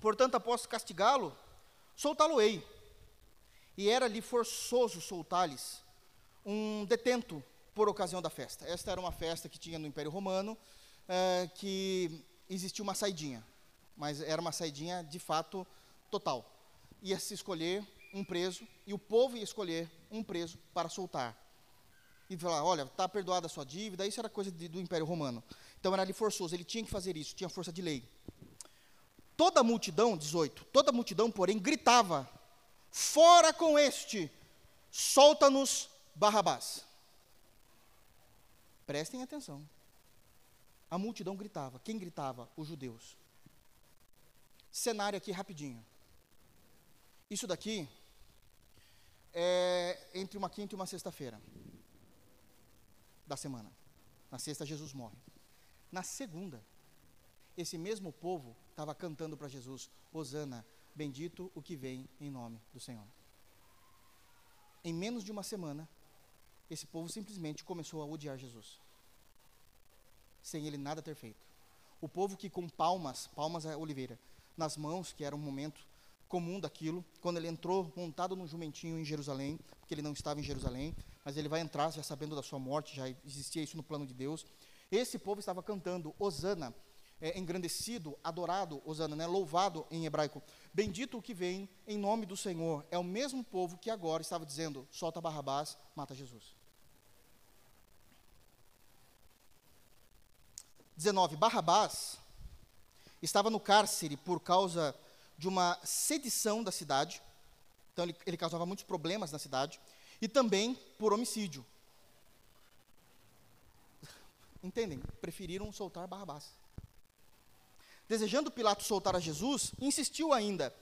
portanto, após castigá-lo, soltá-lo-ei e era-lhe forçoso soltar-lhes um detento por ocasião da festa. Esta era uma festa que tinha no Império Romano, é, que existia uma saidinha, mas era uma saidinha de fato total. Ia se escolher um preso e o povo ia escolher um preso para soltar. E falar, olha, está perdoada a sua dívida, isso era coisa de, do Império Romano. Então era ali forçoso, ele tinha que fazer isso, tinha força de lei. Toda a multidão, 18, toda a multidão, porém, gritava Fora com este, solta-nos Barrabás. Prestem atenção. A multidão gritava. Quem gritava? Os judeus. Cenário aqui rapidinho. Isso daqui é entre uma quinta e uma sexta-feira da semana. Na sexta, Jesus morre. Na segunda, esse mesmo povo estava cantando para Jesus: Hosana, Bendito o que vem em nome do Senhor. Em menos de uma semana, esse povo simplesmente começou a odiar Jesus, sem ele nada ter feito. O povo que com palmas, palmas a oliveira, nas mãos, que era um momento comum daquilo, quando ele entrou montado num jumentinho em Jerusalém, porque ele não estava em Jerusalém, mas ele vai entrar já sabendo da sua morte, já existia isso no plano de Deus. Esse povo estava cantando Osana, é, engrandecido, adorado, Osana, né, louvado em hebraico. Bendito o que vem em nome do Senhor. É o mesmo povo que agora estava dizendo: solta Barrabás, mata Jesus. 19. Barrabás estava no cárcere por causa de uma sedição da cidade. Então ele, ele causava muitos problemas na cidade. E também por homicídio. Entendem? Preferiram soltar Barrabás. Desejando Pilatos soltar a Jesus, insistiu ainda.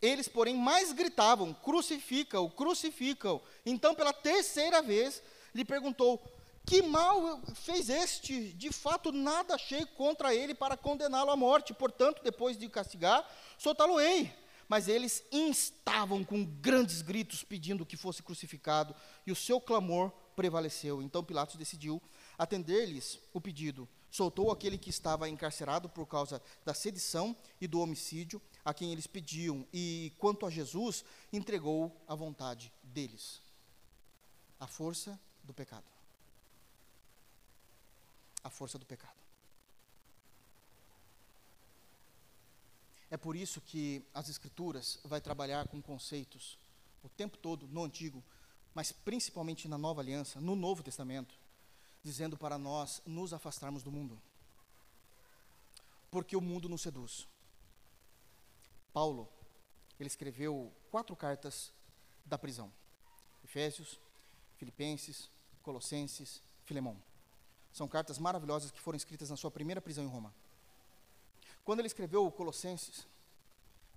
Eles, porém, mais gritavam: crucifica-o, crucifica-o. Então, pela terceira vez, lhe perguntou: Que mal fez este? De fato, nada achei contra ele para condená-lo à morte. Portanto, depois de castigar, soltá-lo-ei. Mas eles instavam com grandes gritos, pedindo que fosse crucificado, e o seu clamor prevaleceu. Então Pilatos decidiu atender-lhes o pedido soltou aquele que estava encarcerado por causa da sedição e do homicídio, a quem eles pediam, e quanto a Jesus, entregou a vontade deles. A força do pecado. A força do pecado. É por isso que as Escrituras vai trabalhar com conceitos o tempo todo no Antigo, mas principalmente na Nova Aliança, no Novo Testamento dizendo para nós nos afastarmos do mundo. Porque o mundo nos seduz. Paulo, ele escreveu quatro cartas da prisão. Efésios, Filipenses, Colossenses, Filemão. São cartas maravilhosas que foram escritas na sua primeira prisão em Roma. Quando ele escreveu Colossenses,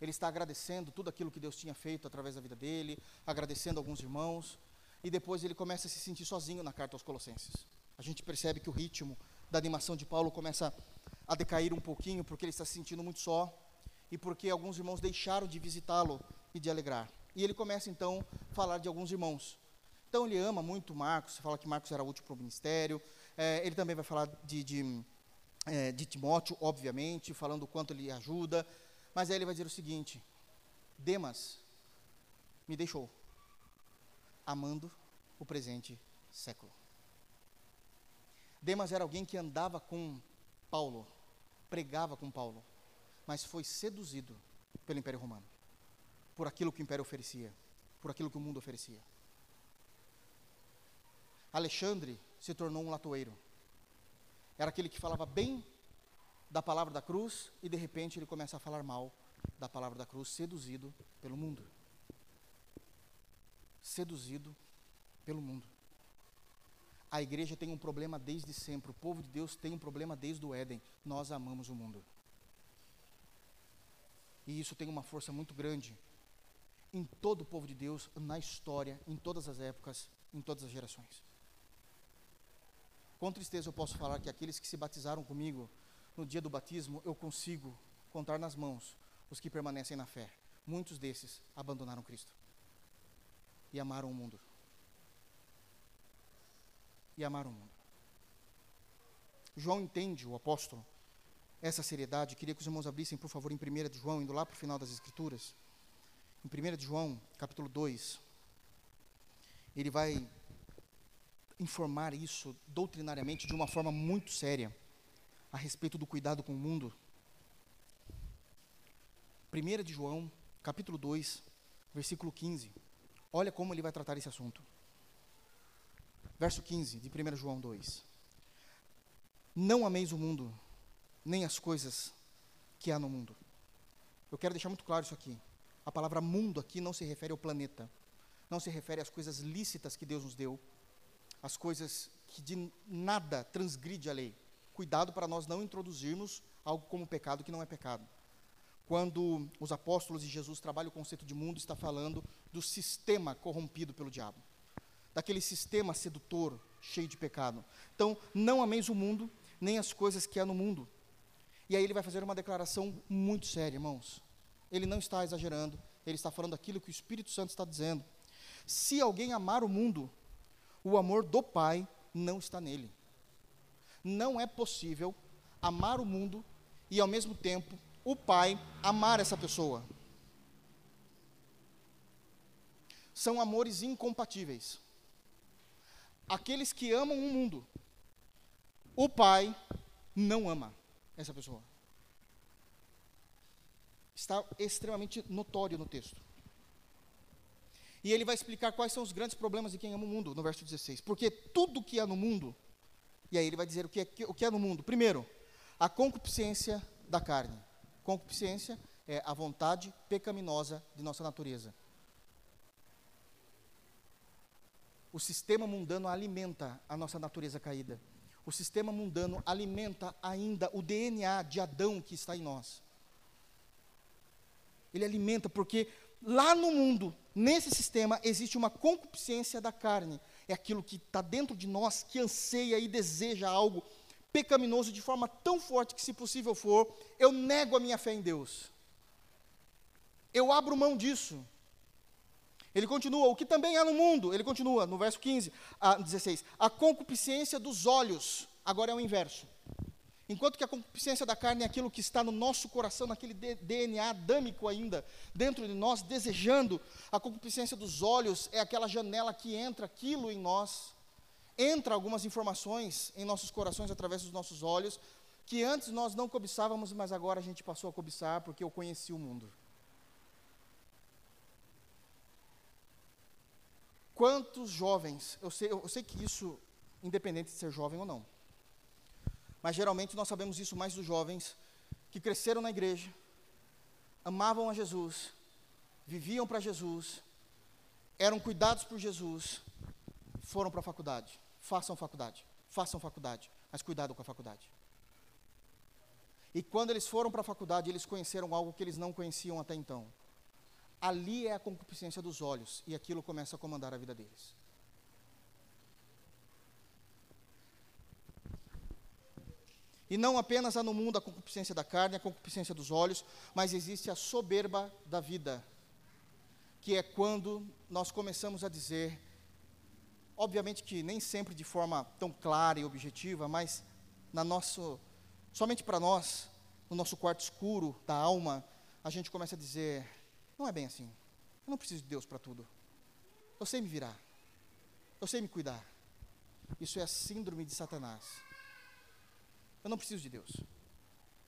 ele está agradecendo tudo aquilo que Deus tinha feito através da vida dele, agradecendo alguns irmãos, e depois ele começa a se sentir sozinho na carta aos Colossenses. A gente percebe que o ritmo da animação de Paulo começa a decair um pouquinho, porque ele está se sentindo muito só, e porque alguns irmãos deixaram de visitá-lo e de alegrar. E ele começa então a falar de alguns irmãos. Então ele ama muito Marcos, fala que Marcos era útil para o ministério. É, ele também vai falar de, de, é, de Timóteo, obviamente, falando o quanto ele ajuda. Mas aí ele vai dizer o seguinte: Demas me deixou, amando o presente século. Demas era alguém que andava com Paulo, pregava com Paulo, mas foi seduzido pelo Império Romano, por aquilo que o Império oferecia, por aquilo que o mundo oferecia. Alexandre se tornou um latoeiro. Era aquele que falava bem da palavra da cruz e de repente ele começa a falar mal da palavra da cruz, seduzido pelo mundo. Seduzido pelo mundo. A igreja tem um problema desde sempre, o povo de Deus tem um problema desde o Éden. Nós amamos o mundo. E isso tem uma força muito grande em todo o povo de Deus, na história, em todas as épocas, em todas as gerações. Com tristeza eu posso falar que aqueles que se batizaram comigo no dia do batismo, eu consigo contar nas mãos os que permanecem na fé. Muitos desses abandonaram Cristo e amaram o mundo. E amaram o mundo. João entende, o apóstolo, essa seriedade. Queria que os irmãos abrissem, por favor, em 1 de João, indo lá para o final das Escrituras. Em 1 de João, capítulo 2, ele vai informar isso doutrinariamente de uma forma muito séria a respeito do cuidado com o mundo. 1 de João, capítulo 2, versículo 15. Olha como ele vai tratar esse assunto. Verso 15 de 1 João 2. Não ameis o mundo, nem as coisas que há no mundo. Eu quero deixar muito claro isso aqui. A palavra mundo aqui não se refere ao planeta, não se refere às coisas lícitas que Deus nos deu, as coisas que de nada transgride a lei. Cuidado para nós não introduzirmos algo como pecado que não é pecado. Quando os apóstolos e Jesus trabalham o conceito de mundo, está falando do sistema corrompido pelo diabo, daquele sistema sedutor, cheio de pecado. Então, não ameis o mundo, nem as coisas que há no mundo. E aí ele vai fazer uma declaração muito séria, irmãos. Ele não está exagerando, ele está falando aquilo que o Espírito Santo está dizendo. Se alguém amar o mundo, o amor do Pai não está nele. Não é possível amar o mundo e, ao mesmo tempo, o Pai amar essa pessoa. São amores incompatíveis. Aqueles que amam o mundo, o Pai não ama essa pessoa. Está extremamente notório no texto. E ele vai explicar quais são os grandes problemas de quem ama o mundo, no verso 16. Porque tudo que há no mundo, e aí ele vai dizer o que é, o que é no mundo. Primeiro, a concupiscência da carne. Concupiscência é a vontade pecaminosa de nossa natureza. O sistema mundano alimenta a nossa natureza caída. O sistema mundano alimenta ainda o DNA de Adão que está em nós. Ele alimenta porque lá no mundo, nesse sistema, existe uma concupiscência da carne. É aquilo que está dentro de nós, que anseia e deseja algo pecaminoso de forma tão forte que, se possível for, eu nego a minha fé em Deus. Eu abro mão disso. Ele continua, o que também há no mundo, ele continua, no verso 15 a 16, a concupiscência dos olhos, agora é o inverso. Enquanto que a concupiscência da carne é aquilo que está no nosso coração, naquele DNA adâmico ainda, dentro de nós, desejando, a concupiscência dos olhos é aquela janela que entra aquilo em nós, entra algumas informações em nossos corações através dos nossos olhos, que antes nós não cobiçávamos, mas agora a gente passou a cobiçar porque eu conheci o mundo. Quantos jovens, eu sei, eu sei que isso, independente de ser jovem ou não, mas geralmente nós sabemos isso mais dos jovens que cresceram na igreja, amavam a Jesus, viviam para Jesus, eram cuidados por Jesus, foram para a faculdade. Façam faculdade, façam faculdade, mas cuidado com a faculdade. E quando eles foram para a faculdade, eles conheceram algo que eles não conheciam até então. Ali é a concupiscência dos olhos, e aquilo começa a comandar a vida deles. E não apenas há no mundo a concupiscência da carne, a concupiscência dos olhos, mas existe a soberba da vida, que é quando nós começamos a dizer, obviamente que nem sempre de forma tão clara e objetiva, mas na nosso, somente para nós, no nosso quarto escuro da alma, a gente começa a dizer: não é bem assim. Eu não preciso de Deus para tudo. Eu sei me virar. Eu sei me cuidar. Isso é a síndrome de Satanás. Eu não preciso de Deus.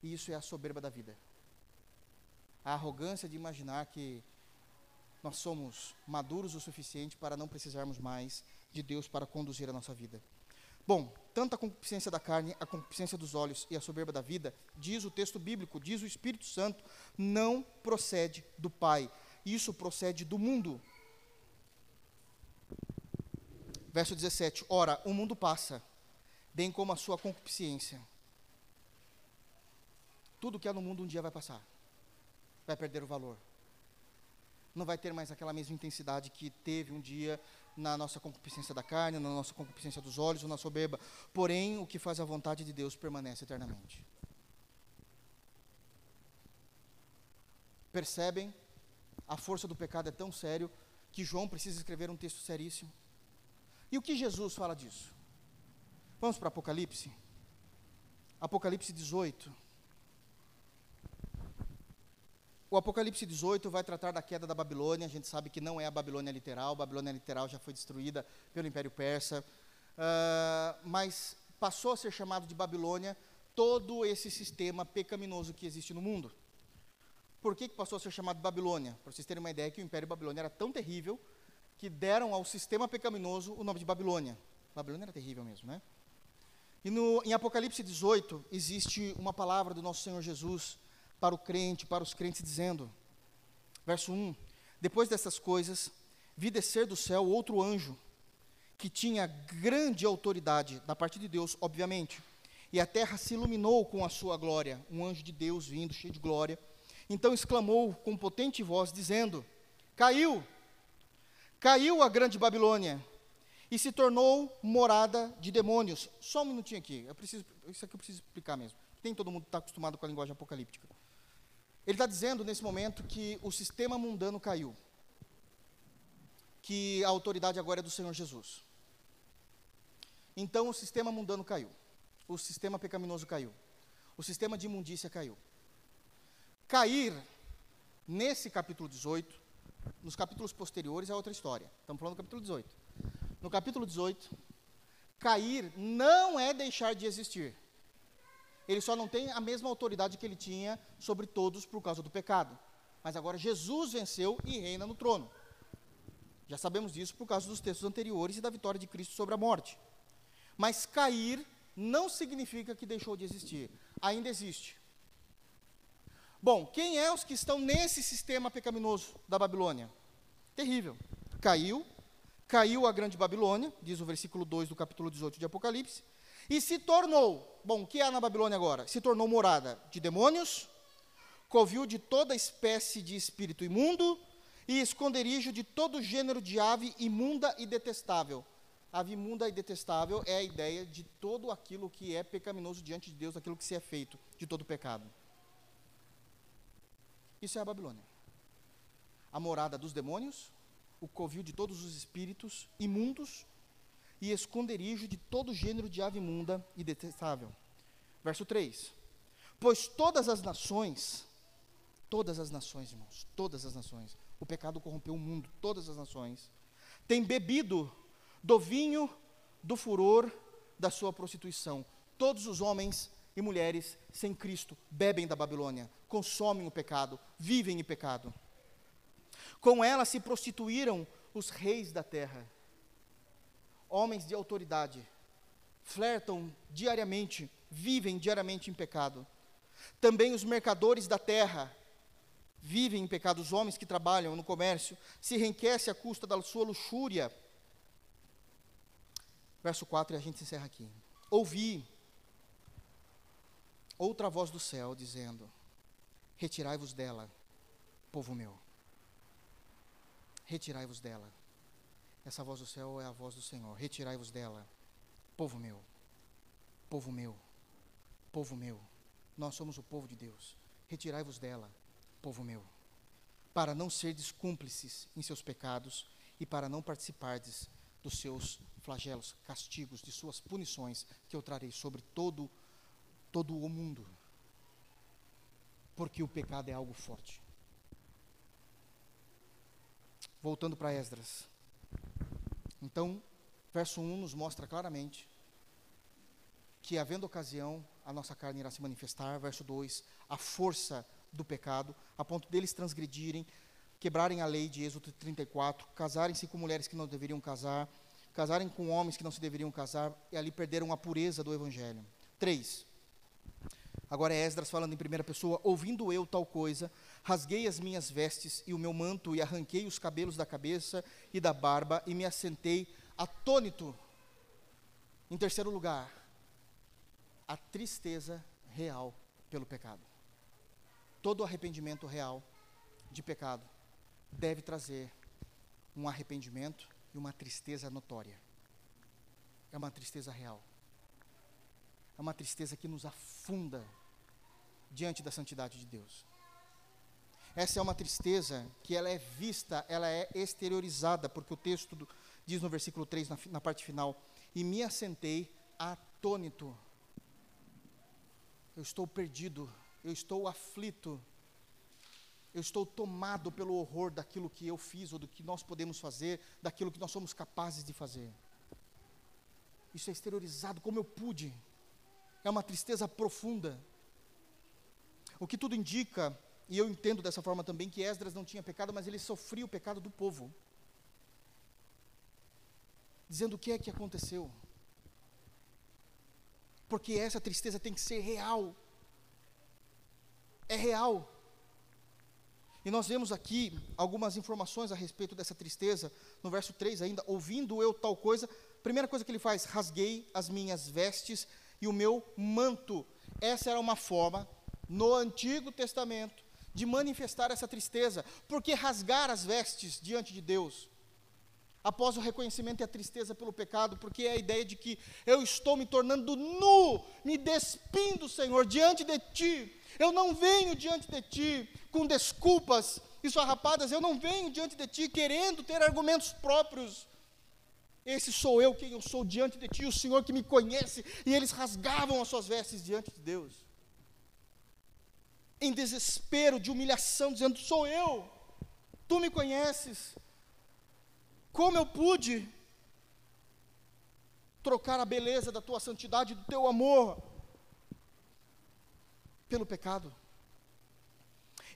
E isso é a soberba da vida. A arrogância de imaginar que nós somos maduros o suficiente para não precisarmos mais de Deus para conduzir a nossa vida. Bom, tanto a concupiscência da carne, a concupiscência dos olhos e a soberba da vida, diz o texto bíblico, diz o Espírito Santo, não procede do Pai. Isso procede do mundo. Verso 17: Ora, o mundo passa, bem como a sua concupiscência. Tudo que há no mundo um dia vai passar, vai perder o valor. Não vai ter mais aquela mesma intensidade que teve um dia na nossa concupiscência da carne, na nossa concupiscência dos olhos, ou na soberba. Porém, o que faz a vontade de Deus permanece eternamente. Percebem? A força do pecado é tão sério que João precisa escrever um texto seríssimo. E o que Jesus fala disso? Vamos para Apocalipse? Apocalipse 18. O Apocalipse 18 vai tratar da queda da Babilônia. A gente sabe que não é a Babilônia literal. A Babilônia literal já foi destruída pelo Império Persa. Uh, mas passou a ser chamado de Babilônia todo esse sistema pecaminoso que existe no mundo. Por que, que passou a ser chamado Babilônia? Para vocês terem uma ideia que o Império Babilônia era tão terrível que deram ao sistema pecaminoso o nome de Babilônia. Babilônia era terrível mesmo, né? E no, em Apocalipse 18 existe uma palavra do nosso Senhor Jesus para o crente, para os crentes, dizendo, verso 1: Depois dessas coisas, vi descer do céu outro anjo, que tinha grande autoridade, da parte de Deus, obviamente, e a terra se iluminou com a sua glória, um anjo de Deus vindo, cheio de glória. Então exclamou com potente voz, dizendo: Caiu, caiu a grande Babilônia, e se tornou morada de demônios. Só um minutinho aqui, eu preciso, isso aqui eu preciso explicar mesmo. Nem todo mundo está acostumado com a linguagem apocalíptica. Ele está dizendo nesse momento que o sistema mundano caiu, que a autoridade agora é do Senhor Jesus. Então o sistema mundano caiu, o sistema pecaminoso caiu, o sistema de imundícia caiu. Cair, nesse capítulo 18, nos capítulos posteriores é outra história. Estamos falando do capítulo 18. No capítulo 18, cair não é deixar de existir. Ele só não tem a mesma autoridade que ele tinha sobre todos por causa do pecado. Mas agora Jesus venceu e reina no trono. Já sabemos disso por causa dos textos anteriores e da vitória de Cristo sobre a morte. Mas cair não significa que deixou de existir. Ainda existe. Bom, quem é os que estão nesse sistema pecaminoso da Babilônia? Terrível. Caiu, caiu a grande Babilônia, diz o versículo 2 do capítulo 18 de Apocalipse, e se tornou, bom, o que há na Babilônia agora? Se tornou morada de demônios, covil de toda espécie de espírito imundo e esconderijo de todo gênero de ave imunda e detestável. Ave imunda e detestável é a ideia de todo aquilo que é pecaminoso diante de Deus, aquilo que se é feito, de todo pecado. Isso é a Babilônia. A morada dos demônios, o covil de todos os espíritos imundos e esconderijo de todo gênero de ave imunda e detestável. Verso 3: Pois todas as nações, todas as nações, irmãos, todas as nações, o pecado corrompeu o mundo, todas as nações, têm bebido do vinho do furor da sua prostituição. Todos os homens e mulheres sem Cristo bebem da Babilônia, consomem o pecado, vivem em pecado. Com ela se prostituíram os reis da terra homens de autoridade, flertam diariamente, vivem diariamente em pecado. Também os mercadores da terra Vivem em pecado os homens que trabalham no comércio, se enriquece à custa da sua luxúria. Verso 4, e a gente encerra aqui. Ouvi outra voz do céu dizendo: Retirai-vos dela, povo meu. Retirai-vos dela. Essa voz do céu é a voz do Senhor. Retirai-vos dela, povo meu. Povo meu. Povo meu. Nós somos o povo de Deus. Retirai-vos dela, povo meu, para não serdes cúmplices em seus pecados e para não participardes dos seus flagelos, castigos, de suas punições que eu trarei sobre todo todo o mundo. Porque o pecado é algo forte. Voltando para Esdras. Então, verso 1 nos mostra claramente que, havendo ocasião, a nossa carne irá se manifestar. Verso 2, a força do pecado, a ponto deles transgredirem, quebrarem a lei de Êxodo 34, casarem-se com mulheres que não deveriam casar, casarem com homens que não se deveriam casar, e ali perderam a pureza do Evangelho. 3. Agora é Esdras falando em primeira pessoa, ouvindo eu tal coisa, rasguei as minhas vestes e o meu manto e arranquei os cabelos da cabeça e da barba e me assentei atônito. Em terceiro lugar, a tristeza real pelo pecado. Todo arrependimento real de pecado deve trazer um arrependimento e uma tristeza notória. É uma tristeza real. É uma tristeza que nos afunda diante da santidade de Deus. Essa é uma tristeza que ela é vista, ela é exteriorizada, porque o texto do, diz no versículo 3, na, na parte final, e me assentei atônito. Eu estou perdido, eu estou aflito, eu estou tomado pelo horror daquilo que eu fiz, ou do que nós podemos fazer, daquilo que nós somos capazes de fazer. Isso é exteriorizado, como eu pude. É uma tristeza profunda. O que tudo indica e eu entendo dessa forma também que Esdras não tinha pecado, mas ele sofria o pecado do povo. Dizendo o que é que aconteceu. Porque essa tristeza tem que ser real. É real. E nós vemos aqui algumas informações a respeito dessa tristeza, no verso 3 ainda, ouvindo eu tal coisa, primeira coisa que ele faz, rasguei as minhas vestes e o meu manto. Essa era uma forma, no Antigo Testamento, de manifestar essa tristeza, porque rasgar as vestes diante de Deus, após o reconhecimento e a tristeza pelo pecado, porque é a ideia de que eu estou me tornando nu, me despindo, Senhor, diante de Ti. Eu não venho diante de Ti com desculpas e farrapadas, eu não venho diante de Ti querendo ter argumentos próprios. Esse sou eu quem eu sou diante de Ti, o Senhor que me conhece, e eles rasgavam as suas vestes diante de Deus em desespero, de humilhação, dizendo: Sou eu, tu me conheces. Como eu pude trocar a beleza da tua santidade, do teu amor, pelo pecado?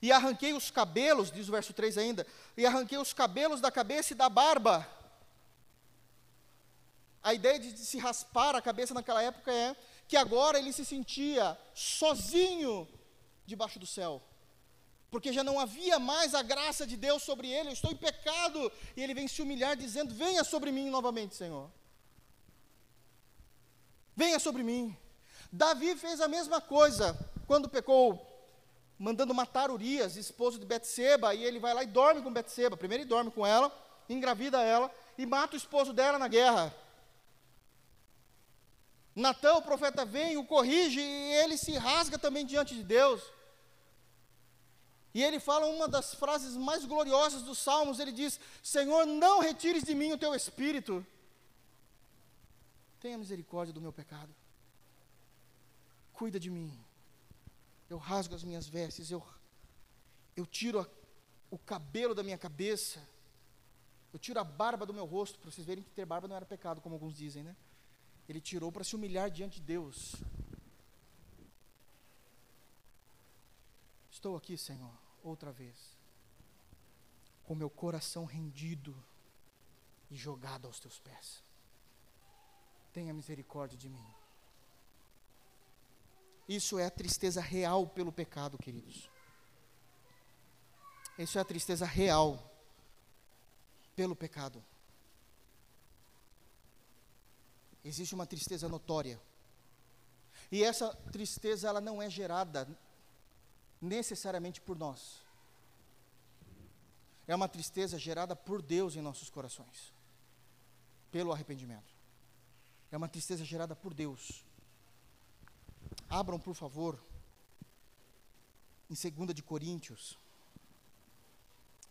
E arranquei os cabelos, diz o verso 3 ainda, e arranquei os cabelos da cabeça e da barba. A ideia de se raspar a cabeça naquela época é que agora ele se sentia sozinho debaixo do céu. Porque já não havia mais a graça de Deus sobre ele, eu estou em pecado. E ele vem se humilhar, dizendo: Venha sobre mim novamente, Senhor. Venha sobre mim. Davi fez a mesma coisa quando pecou, mandando matar Urias, esposo de Betseba, e ele vai lá e dorme com Betseba. Primeiro ele dorme com ela, engravida ela e mata o esposo dela na guerra. Natã, o profeta, vem, o corrige e ele se rasga também diante de Deus. E ele fala uma das frases mais gloriosas dos Salmos: ele diz: Senhor, não retires de mim o teu espírito. Tenha misericórdia do meu pecado. Cuida de mim. Eu rasgo as minhas vestes, eu, eu tiro a, o cabelo da minha cabeça, eu tiro a barba do meu rosto, para vocês verem que ter barba não era pecado, como alguns dizem, né? Ele tirou para se humilhar diante de Deus. Estou aqui, Senhor outra vez, com meu coração rendido e jogado aos teus pés. Tenha misericórdia de mim. Isso é a tristeza real pelo pecado, queridos. Isso é a tristeza real pelo pecado. Existe uma tristeza notória. E essa tristeza ela não é gerada necessariamente por nós. É uma tristeza gerada por Deus em nossos corações, pelo arrependimento. É uma tristeza gerada por Deus. Abram, por favor, em 2 de Coríntios.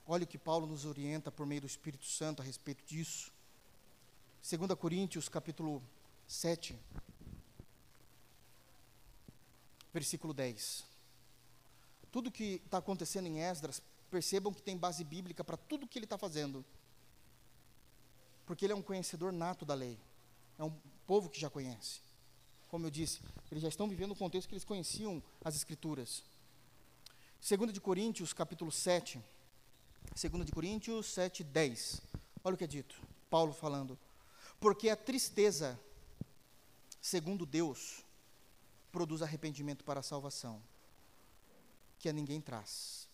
Olha o que Paulo nos orienta por meio do Espírito Santo a respeito disso. 2 Coríntios, capítulo 7, versículo 10. Tudo que está acontecendo em Esdras, percebam que tem base bíblica para tudo que ele está fazendo. Porque ele é um conhecedor nato da lei. É um povo que já conhece. Como eu disse, eles já estão vivendo o contexto que eles conheciam as Escrituras. 2 de Coríntios, capítulo 7. 2 de Coríntios 7, 10. Olha o que é dito. Paulo falando. Porque a tristeza, segundo Deus, produz arrependimento para a salvação, que a ninguém traz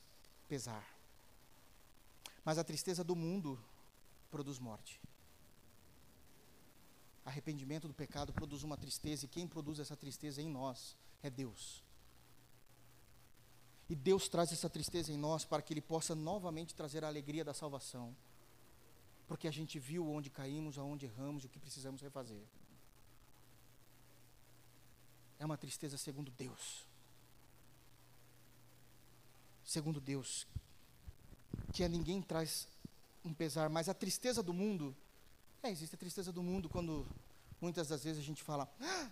pesar. Mas a tristeza do mundo produz morte. Arrependimento do pecado produz uma tristeza, e quem produz essa tristeza em nós é Deus. E Deus traz essa tristeza em nós para que Ele possa novamente trazer a alegria da salvação. Porque a gente viu onde caímos, aonde erramos e o que precisamos refazer. É uma tristeza segundo Deus. Segundo Deus. Que a ninguém traz um pesar, mas a tristeza do mundo. É, existe a tristeza do mundo quando muitas das vezes a gente fala. Ah,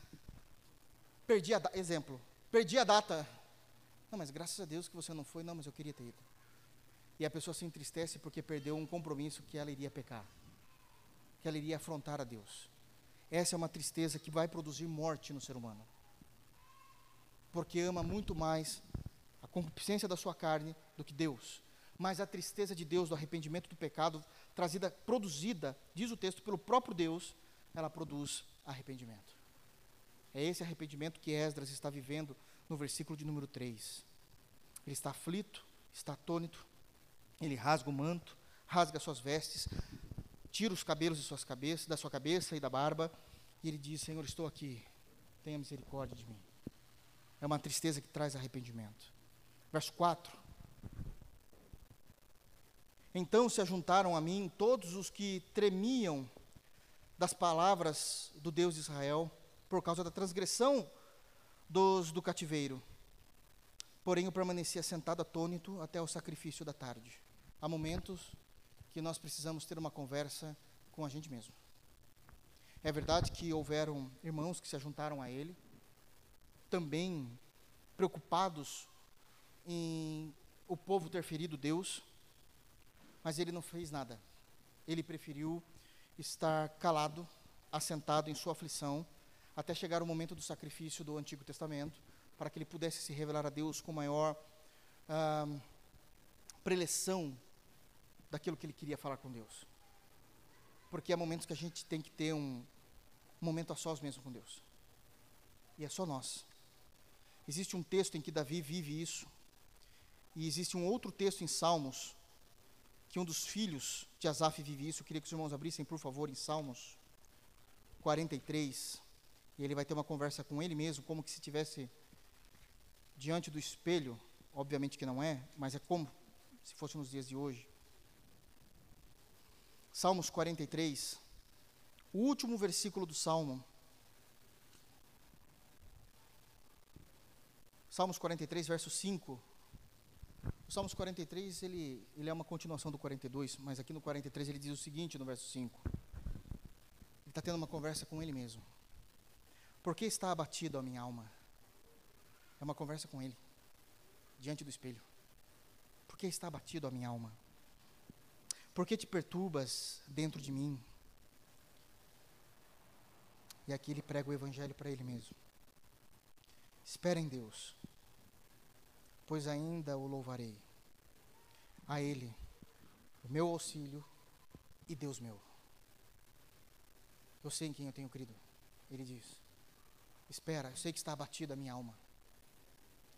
perdi a. Exemplo. Perdi a data não, mas graças a Deus que você não foi. Não, mas eu queria ter ido. E a pessoa se entristece porque perdeu um compromisso que ela iria pecar, que ela iria afrontar a Deus. Essa é uma tristeza que vai produzir morte no ser humano. Porque ama muito mais a concupiscência da sua carne do que Deus. Mas a tristeza de Deus, do arrependimento do pecado, trazida, produzida, diz o texto, pelo próprio Deus, ela produz arrependimento. É esse arrependimento que Esdras está vivendo no versículo de número 3. Ele está aflito, está atônito, ele rasga o manto, rasga suas vestes, tira os cabelos de suas cabeças, da sua cabeça e da barba, e ele diz: Senhor, estou aqui, tenha misericórdia de mim. É uma tristeza que traz arrependimento. Verso 4. Então se ajuntaram a mim todos os que tremiam das palavras do Deus de Israel, por causa da transgressão dos do cativeiro. Porém, eu permanecia sentado atônito até o sacrifício da tarde. Há momentos que nós precisamos ter uma conversa com a gente mesmo. É verdade que houveram irmãos que se juntaram a ele, também preocupados em o povo ter ferido Deus, mas ele não fez nada. Ele preferiu estar calado, assentado em sua aflição, até chegar o momento do sacrifício do Antigo Testamento, para que ele pudesse se revelar a Deus com maior ah, preleção daquilo que ele queria falar com Deus. Porque há momentos que a gente tem que ter um, momento a sós mesmo com Deus. E é só nós. Existe um texto em que Davi vive isso. E existe um outro texto em Salmos, que um dos filhos de Asaf vive isso. Eu queria que os irmãos abrissem, por favor, em Salmos 43. E ele vai ter uma conversa com ele mesmo, como que se tivesse diante do espelho, obviamente que não é, mas é como se fosse nos dias de hoje. Salmos 43, o último versículo do Salmo. Salmos 43, verso 5. O Salmos 43, ele, ele é uma continuação do 42, mas aqui no 43 ele diz o seguinte no verso 5. Ele está tendo uma conversa com ele mesmo. Por que está abatido a minha alma? É uma conversa com Ele, diante do espelho. Por que está abatido a minha alma? Por que te perturbas dentro de mim? E aqui ele prega o Evangelho para ele mesmo. Espera em Deus, pois ainda o louvarei. A Ele, o meu auxílio e Deus meu. Eu sei em quem eu tenho crido. Ele diz. Espera, eu sei que está abatida a minha alma.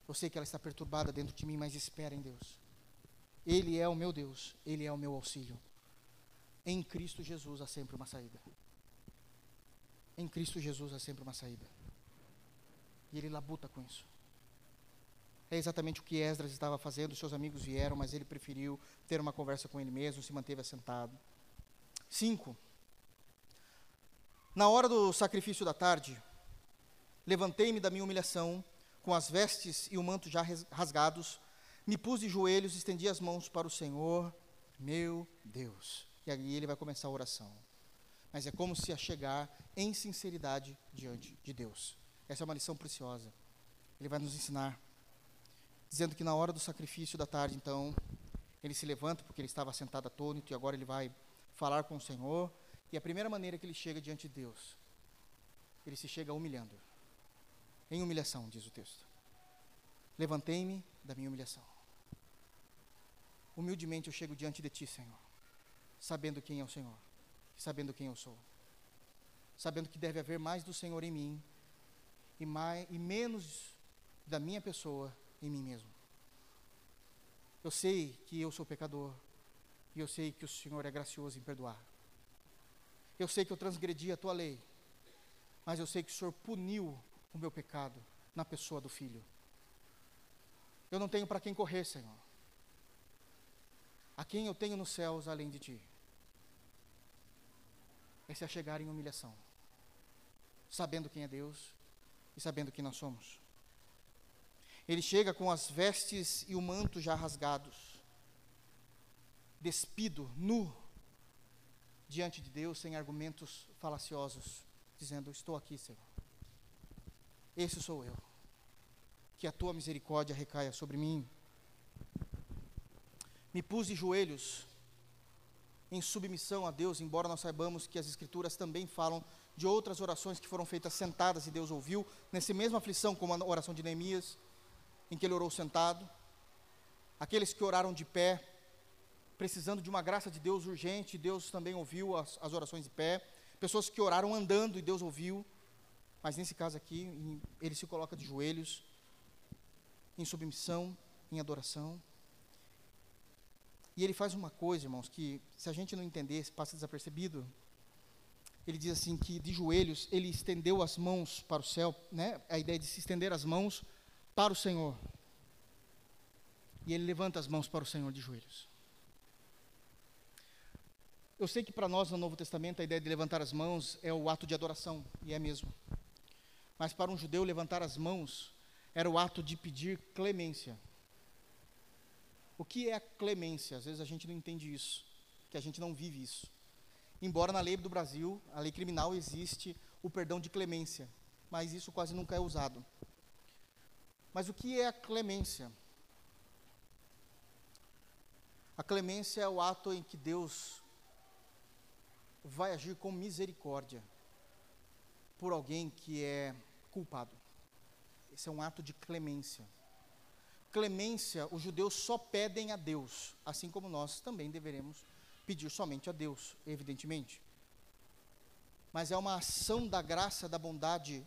Eu sei que ela está perturbada dentro de mim, mas espera em Deus. Ele é o meu Deus, Ele é o meu auxílio. Em Cristo Jesus há sempre uma saída. Em Cristo Jesus há sempre uma saída. E ele labuta com isso. É exatamente o que Esdras estava fazendo, seus amigos vieram, mas ele preferiu ter uma conversa com ele mesmo, se manteve assentado. Cinco. Na hora do sacrifício da tarde, levantei-me da minha humilhação, com as vestes e o manto já rasgados, me pus de joelhos, estendi as mãos para o Senhor, meu Deus. E aí ele vai começar a oração. Mas é como se a chegar em sinceridade diante de Deus. Essa é uma lição preciosa. Ele vai nos ensinar, dizendo que na hora do sacrifício da tarde, então, ele se levanta, porque ele estava sentado atônito, e agora ele vai falar com o Senhor. E a primeira maneira que ele chega diante de Deus, ele se chega humilhando. Em humilhação, diz o texto. Levantei-me da minha humilhação. Humildemente eu chego diante de ti, Senhor, sabendo quem é o Senhor, sabendo quem eu sou, sabendo que deve haver mais do Senhor em mim e, mais, e menos da minha pessoa em mim mesmo. Eu sei que eu sou pecador e eu sei que o Senhor é gracioso em perdoar. Eu sei que eu transgredi a tua lei, mas eu sei que o Senhor puniu o meu pecado na pessoa do filho. Eu não tenho para quem correr, Senhor. A quem eu tenho nos céus além de ti? É se achegar em humilhação, sabendo quem é Deus e sabendo quem nós somos. Ele chega com as vestes e o manto já rasgados, despido, nu, diante de Deus, sem argumentos falaciosos, dizendo: Estou aqui, Senhor. Esse sou eu que a tua misericórdia recaia sobre mim. Me pus de joelhos em submissão a Deus, embora nós saibamos que as Escrituras também falam de outras orações que foram feitas sentadas e Deus ouviu, nessa mesma aflição, como a oração de Neemias, em que ele orou sentado. Aqueles que oraram de pé, precisando de uma graça de Deus urgente, Deus também ouviu as, as orações de pé. Pessoas que oraram andando e Deus ouviu, mas nesse caso aqui, ele se coloca de joelhos em submissão, em adoração. E ele faz uma coisa, irmãos, que se a gente não entender, passa desapercebido. Ele diz assim que de joelhos ele estendeu as mãos para o céu, né? A ideia de se estender as mãos para o Senhor. E ele levanta as mãos para o Senhor de joelhos. Eu sei que para nós no Novo Testamento a ideia de levantar as mãos é o ato de adoração, e é mesmo. Mas para um judeu levantar as mãos era o ato de pedir clemência. O que é a clemência? Às vezes a gente não entende isso, que a gente não vive isso. Embora na lei do Brasil, a lei criminal existe o perdão de clemência, mas isso quase nunca é usado. Mas o que é a clemência? A clemência é o ato em que Deus vai agir com misericórdia por alguém que é culpado. Esse é um ato de clemência. Clemência, os judeus só pedem a Deus, assim como nós também deveremos pedir somente a Deus, evidentemente. Mas é uma ação da graça, da bondade,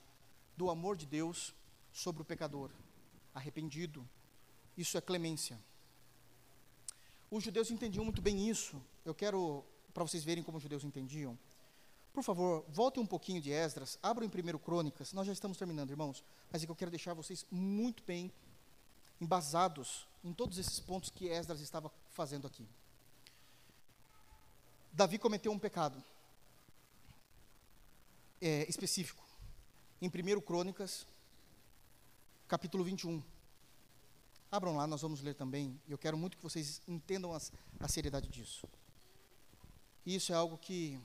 do amor de Deus sobre o pecador arrependido. Isso é clemência. Os judeus entendiam muito bem isso. Eu quero, para vocês verem como os judeus entendiam, por favor, voltem um pouquinho de Esdras, abram em 1 Crônicas, nós já estamos terminando, irmãos, mas é que eu quero deixar vocês muito bem embasados em todos esses pontos que Esdras estava fazendo aqui. Davi cometeu um pecado é, específico. Em 1 Crônicas, capítulo 21. Abram lá, nós vamos ler também. Eu quero muito que vocês entendam as, a seriedade disso. Isso é algo que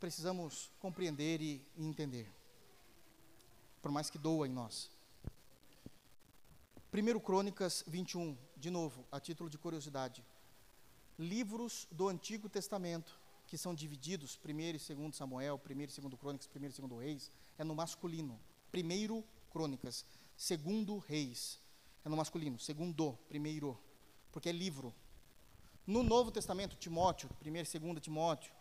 precisamos compreender e, e entender, por mais que doa em nós. 1 Crônicas 21, de novo, a título de curiosidade. Livros do Antigo Testamento, que são divididos, 1 e 2 Samuel, 1 e 2 Crônicas, 1 e 2 Reis, é no masculino. 1 Crônicas, 2 Reis, é no masculino. Segundo, primeiro, porque é livro. No Novo Testamento, Timóteo, 1 e 2 Timóteo,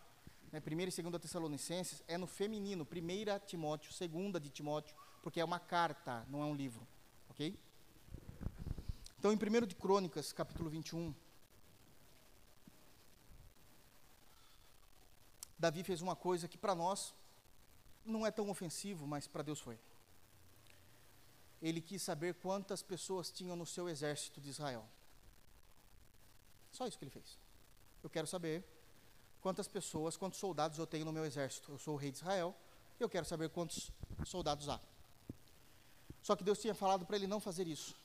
né, 1 e 2 Tessalonicenses, é no feminino, 1 Timóteo, 2 de Timóteo, porque é uma carta, não é um livro. Ok? Então, em 1 de Crônicas, capítulo 21, Davi fez uma coisa que para nós não é tão ofensivo, mas para Deus foi. Ele quis saber quantas pessoas tinham no seu exército de Israel. Só isso que ele fez. Eu quero saber quantas pessoas, quantos soldados eu tenho no meu exército. Eu sou o rei de Israel eu quero saber quantos soldados há. Só que Deus tinha falado para ele não fazer isso.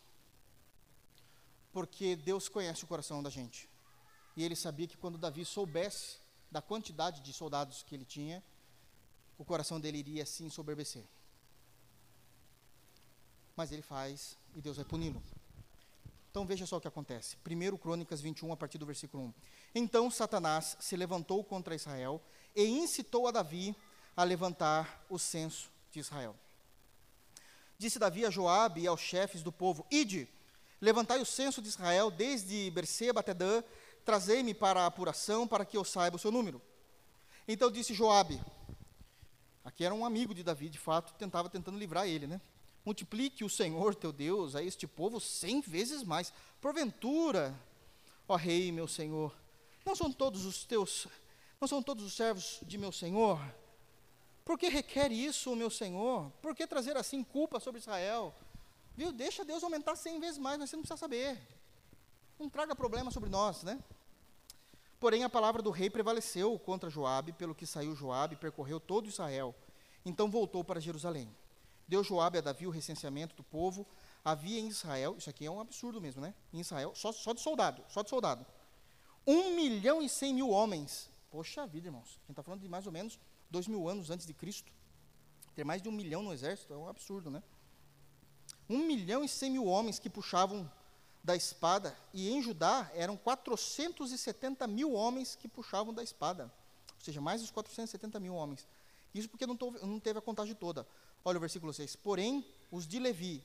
Porque Deus conhece o coração da gente. E ele sabia que quando Davi soubesse da quantidade de soldados que ele tinha, o coração dele iria se ensoberbecer. Mas ele faz e Deus vai puni-lo. Então veja só o que acontece. 1 Crônicas 21, a partir do versículo 1. Então Satanás se levantou contra Israel e incitou a Davi a levantar o censo de Israel. Disse Davi a Joabe e aos chefes do povo: Ide, levantai o censo de Israel desde Berseba até Dan, trazei-me para a apuração para que eu saiba o seu número. Então disse Joabe, aqui era um amigo de Davi, de fato, tentava tentando livrar ele, né? Multiplique o Senhor teu Deus a este povo cem vezes mais. Porventura, ó rei, meu Senhor, não são todos os teus, não são todos os servos de meu Senhor? Por que requer isso, meu Senhor? Por que trazer assim culpa sobre Israel? Viu? Deixa Deus aumentar cem vezes mais, mas você não precisa saber. Não traga problema sobre nós, né? Porém, a palavra do rei prevaleceu contra Joabe, pelo que saiu Joabe e percorreu todo Israel. Então voltou para Jerusalém. Deu Joabe a Davi o recenseamento do povo. Havia em Israel, isso aqui é um absurdo mesmo, né? Em Israel, só, só de soldado, só de soldado. Um milhão e cem mil homens. Poxa vida, irmãos. A gente está falando de mais ou menos dois mil anos antes de Cristo. Ter mais de um milhão no exército é um absurdo, né? Um milhão e cem mil homens que puxavam da espada, e em Judá eram 470 mil homens que puxavam da espada. Ou seja, mais de 470 mil homens. Isso porque não, não teve a contagem toda. Olha o versículo 6. Porém, os de Levi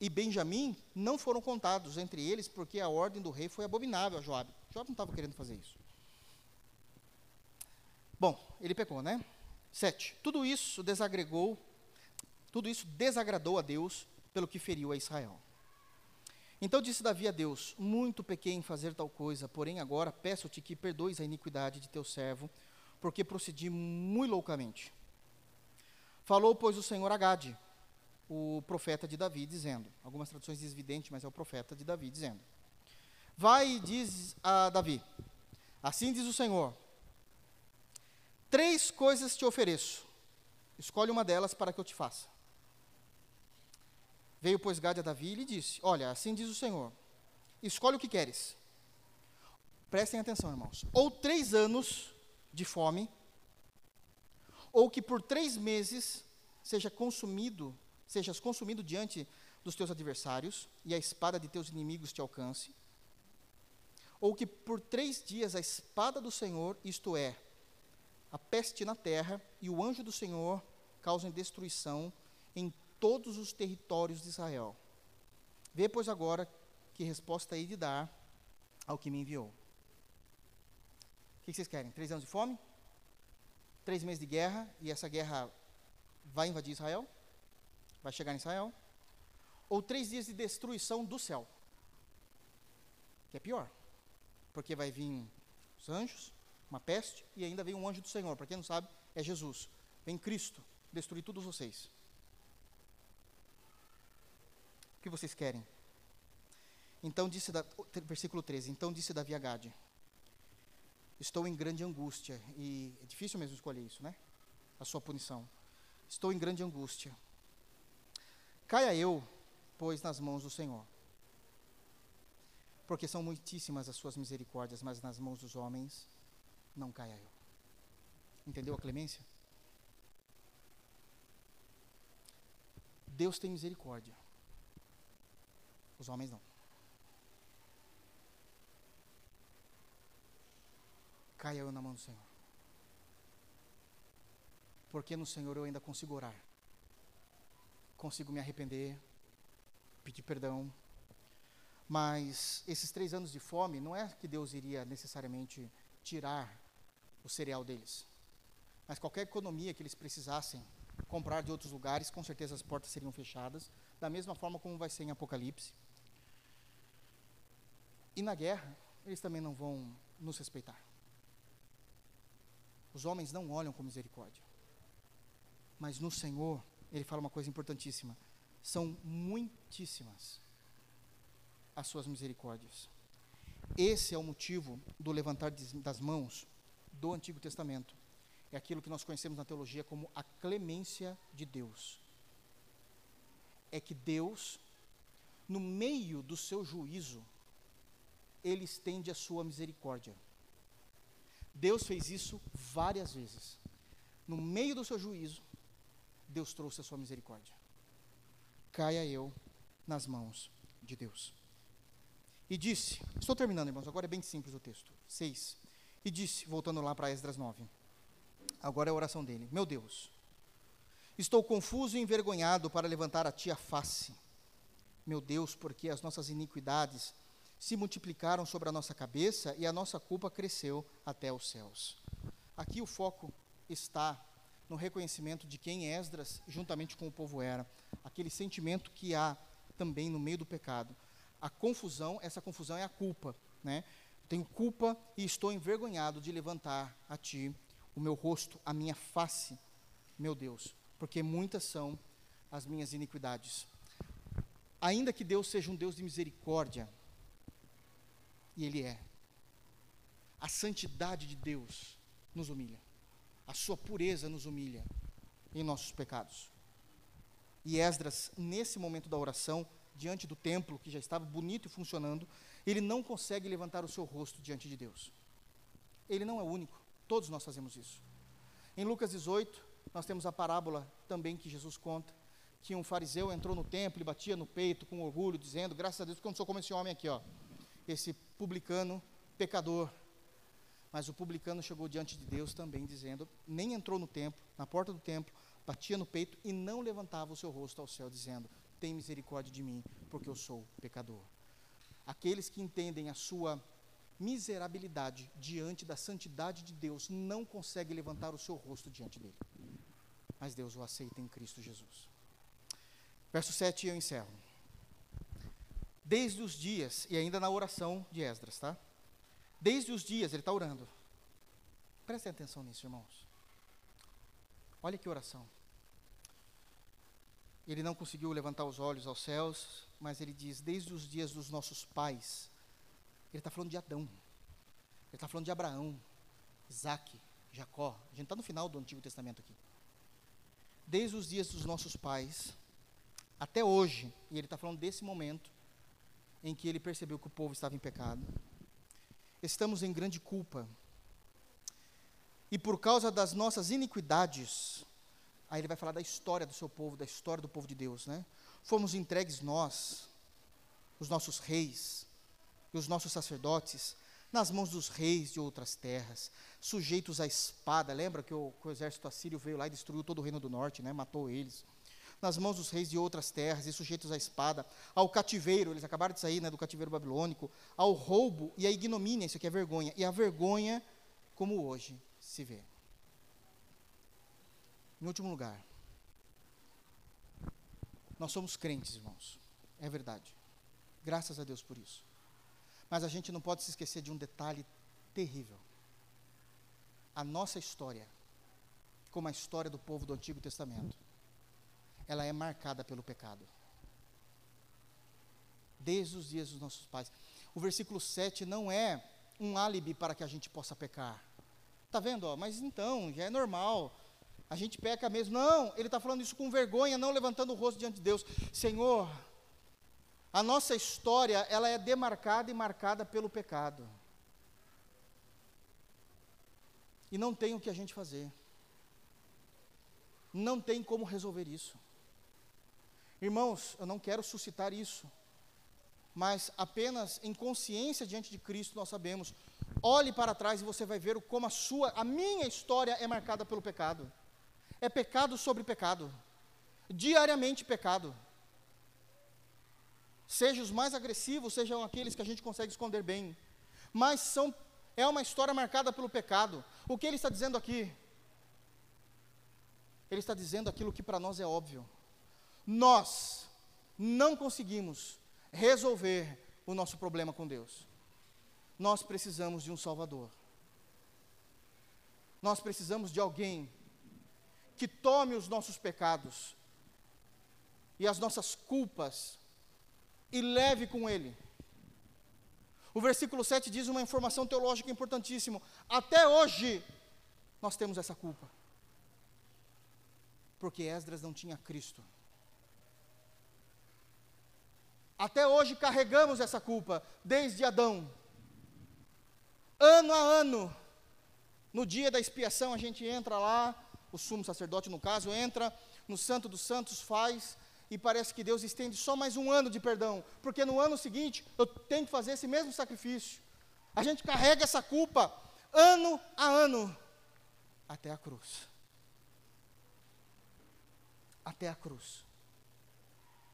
e Benjamim não foram contados entre eles, porque a ordem do rei foi abominável a Joabe. Joabe não estava querendo fazer isso. Bom, ele pecou, né? 7. Tudo isso desagregou, tudo isso desagradou a Deus pelo que feriu a Israel. Então disse Davi a Deus: Muito pequei em fazer tal coisa, porém agora peço-te que perdoes a iniquidade de teu servo, porque procedi muito loucamente. Falou, pois, o Senhor a Gade, o profeta de Davi, dizendo: Algumas traduções dizem vidente, mas é o profeta de Davi, dizendo: Vai e diz a Davi: Assim diz o Senhor: Três coisas te ofereço, escolhe uma delas para que eu te faça. Veio, pois, Gade a Davi e lhe disse: Olha, assim diz o Senhor: Escolhe o que queres. Prestem atenção, irmãos. Ou três anos de fome, ou que por três meses seja consumido, sejas consumido diante dos teus adversários, e a espada de teus inimigos te alcance, ou que por três dias a espada do Senhor, isto é, a peste na terra, e o anjo do Senhor causem destruição em todos os territórios de Israel. Vê, pois, agora que resposta hei de dar ao que me enviou. O que vocês querem? Três anos de fome? Três meses de guerra, e essa guerra vai invadir Israel, vai chegar em Israel, ou três dias de destruição do céu, que é pior, porque vai vir os anjos, uma peste, e ainda vem um anjo do Senhor, para quem não sabe, é Jesus, vem Cristo, destruir todos vocês. O que vocês querem? Então disse, versículo 13, então disse Davi a Gade, Estou em grande angústia. E é difícil mesmo escolher isso, né? A sua punição. Estou em grande angústia. Caia eu, pois, nas mãos do Senhor. Porque são muitíssimas as suas misericórdias, mas nas mãos dos homens não caia eu. Entendeu a clemência? Deus tem misericórdia. Os homens não. Caia eu na mão do Senhor. Porque no Senhor eu ainda consigo orar. Consigo me arrepender, pedir perdão. Mas esses três anos de fome, não é que Deus iria necessariamente tirar o cereal deles. Mas qualquer economia que eles precisassem comprar de outros lugares, com certeza as portas seriam fechadas, da mesma forma como vai ser em Apocalipse. E na guerra, eles também não vão nos respeitar. Os homens não olham com misericórdia. Mas no Senhor, ele fala uma coisa importantíssima: são muitíssimas as suas misericórdias. Esse é o motivo do levantar das mãos do Antigo Testamento. É aquilo que nós conhecemos na teologia como a clemência de Deus. É que Deus, no meio do seu juízo, ele estende a sua misericórdia. Deus fez isso várias vezes. No meio do seu juízo, Deus trouxe a sua misericórdia. Caia eu nas mãos de Deus. E disse, estou terminando, irmãos, agora é bem simples o texto. 6. E disse, voltando lá para Esdras 9. Agora é a oração dele. Meu Deus, estou confuso e envergonhado para levantar a ti a face. Meu Deus, porque as nossas iniquidades se multiplicaram sobre a nossa cabeça e a nossa culpa cresceu até os céus. Aqui o foco está no reconhecimento de quem Esdras, juntamente com o povo, era. Aquele sentimento que há também no meio do pecado. A confusão, essa confusão é a culpa. Né? Tenho culpa e estou envergonhado de levantar a ti o meu rosto, a minha face, meu Deus, porque muitas são as minhas iniquidades. Ainda que Deus seja um Deus de misericórdia, e Ele é. A santidade de Deus nos humilha. A sua pureza nos humilha em nossos pecados. E Esdras, nesse momento da oração, diante do templo, que já estava bonito e funcionando, ele não consegue levantar o seu rosto diante de Deus. Ele não é único, todos nós fazemos isso. Em Lucas 18, nós temos a parábola também que Jesus conta, que um fariseu entrou no templo e batia no peito com orgulho, dizendo: Graças a Deus, porque eu não sou como esse homem aqui, ó esse publicano pecador. Mas o publicano chegou diante de Deus também, dizendo, nem entrou no templo, na porta do templo, batia no peito e não levantava o seu rosto ao céu, dizendo: Tem misericórdia de mim, porque eu sou pecador. Aqueles que entendem a sua miserabilidade diante da santidade de Deus não conseguem levantar o seu rosto diante dele. Mas Deus o aceita em Cristo Jesus. Verso 7 eu encerro desde os dias, e ainda na oração de Esdras, tá? Desde os dias, ele está orando. Prestem atenção nisso, irmãos. Olha que oração. Ele não conseguiu levantar os olhos aos céus, mas ele diz: desde os dias dos nossos pais. Ele está falando de Adão. Ele está falando de Abraão, Isaac, Jacó. A gente está no final do Antigo Testamento aqui. Desde os dias dos nossos pais até hoje, e ele está falando desse momento, em que ele percebeu que o povo estava em pecado. Estamos em grande culpa. E por causa das nossas iniquidades, aí ele vai falar da história do seu povo, da história do povo de Deus, né? Fomos entregues nós, os nossos reis e os nossos sacerdotes, nas mãos dos reis de outras terras, sujeitos à espada. Lembra que o, que o exército assírio veio lá e destruiu todo o reino do norte, né? Matou eles nas mãos dos reis de outras terras e sujeitos à espada, ao cativeiro, eles acabaram de sair né, do cativeiro babilônico, ao roubo e à ignomínia, isso aqui é vergonha, e a vergonha como hoje se vê. Em último lugar, nós somos crentes, irmãos, é verdade, graças a Deus por isso. Mas a gente não pode se esquecer de um detalhe terrível. A nossa história, como a história do povo do Antigo Testamento, ela é marcada pelo pecado. Desde os dias dos nossos pais. O versículo 7 não é um álibi para que a gente possa pecar. Está vendo? Ó, mas então, já é normal. A gente peca mesmo. Não, ele está falando isso com vergonha, não levantando o rosto diante de Deus. Senhor, a nossa história, ela é demarcada e marcada pelo pecado. E não tem o que a gente fazer. Não tem como resolver isso. Irmãos, eu não quero suscitar isso, mas apenas em consciência diante de Cristo nós sabemos. Olhe para trás e você vai ver como a sua, a minha história é marcada pelo pecado. É pecado sobre pecado. Diariamente pecado. Sejam os mais agressivos, sejam aqueles que a gente consegue esconder bem. Mas são, é uma história marcada pelo pecado. O que ele está dizendo aqui? Ele está dizendo aquilo que para nós é óbvio nós não conseguimos resolver o nosso problema com Deus. nós precisamos de um Salvador. Nós precisamos de alguém que tome os nossos pecados e as nossas culpas e leve com ele. O versículo 7 diz uma informação teológica importantíssima. Até hoje, nós temos essa culpa. Porque Esdras não tinha Cristo. Até hoje carregamos essa culpa, desde Adão. Ano a ano, no dia da expiação, a gente entra lá, o sumo sacerdote, no caso, entra no Santo dos Santos, faz, e parece que Deus estende só mais um ano de perdão, porque no ano seguinte eu tenho que fazer esse mesmo sacrifício. A gente carrega essa culpa ano a ano, até a cruz. Até a cruz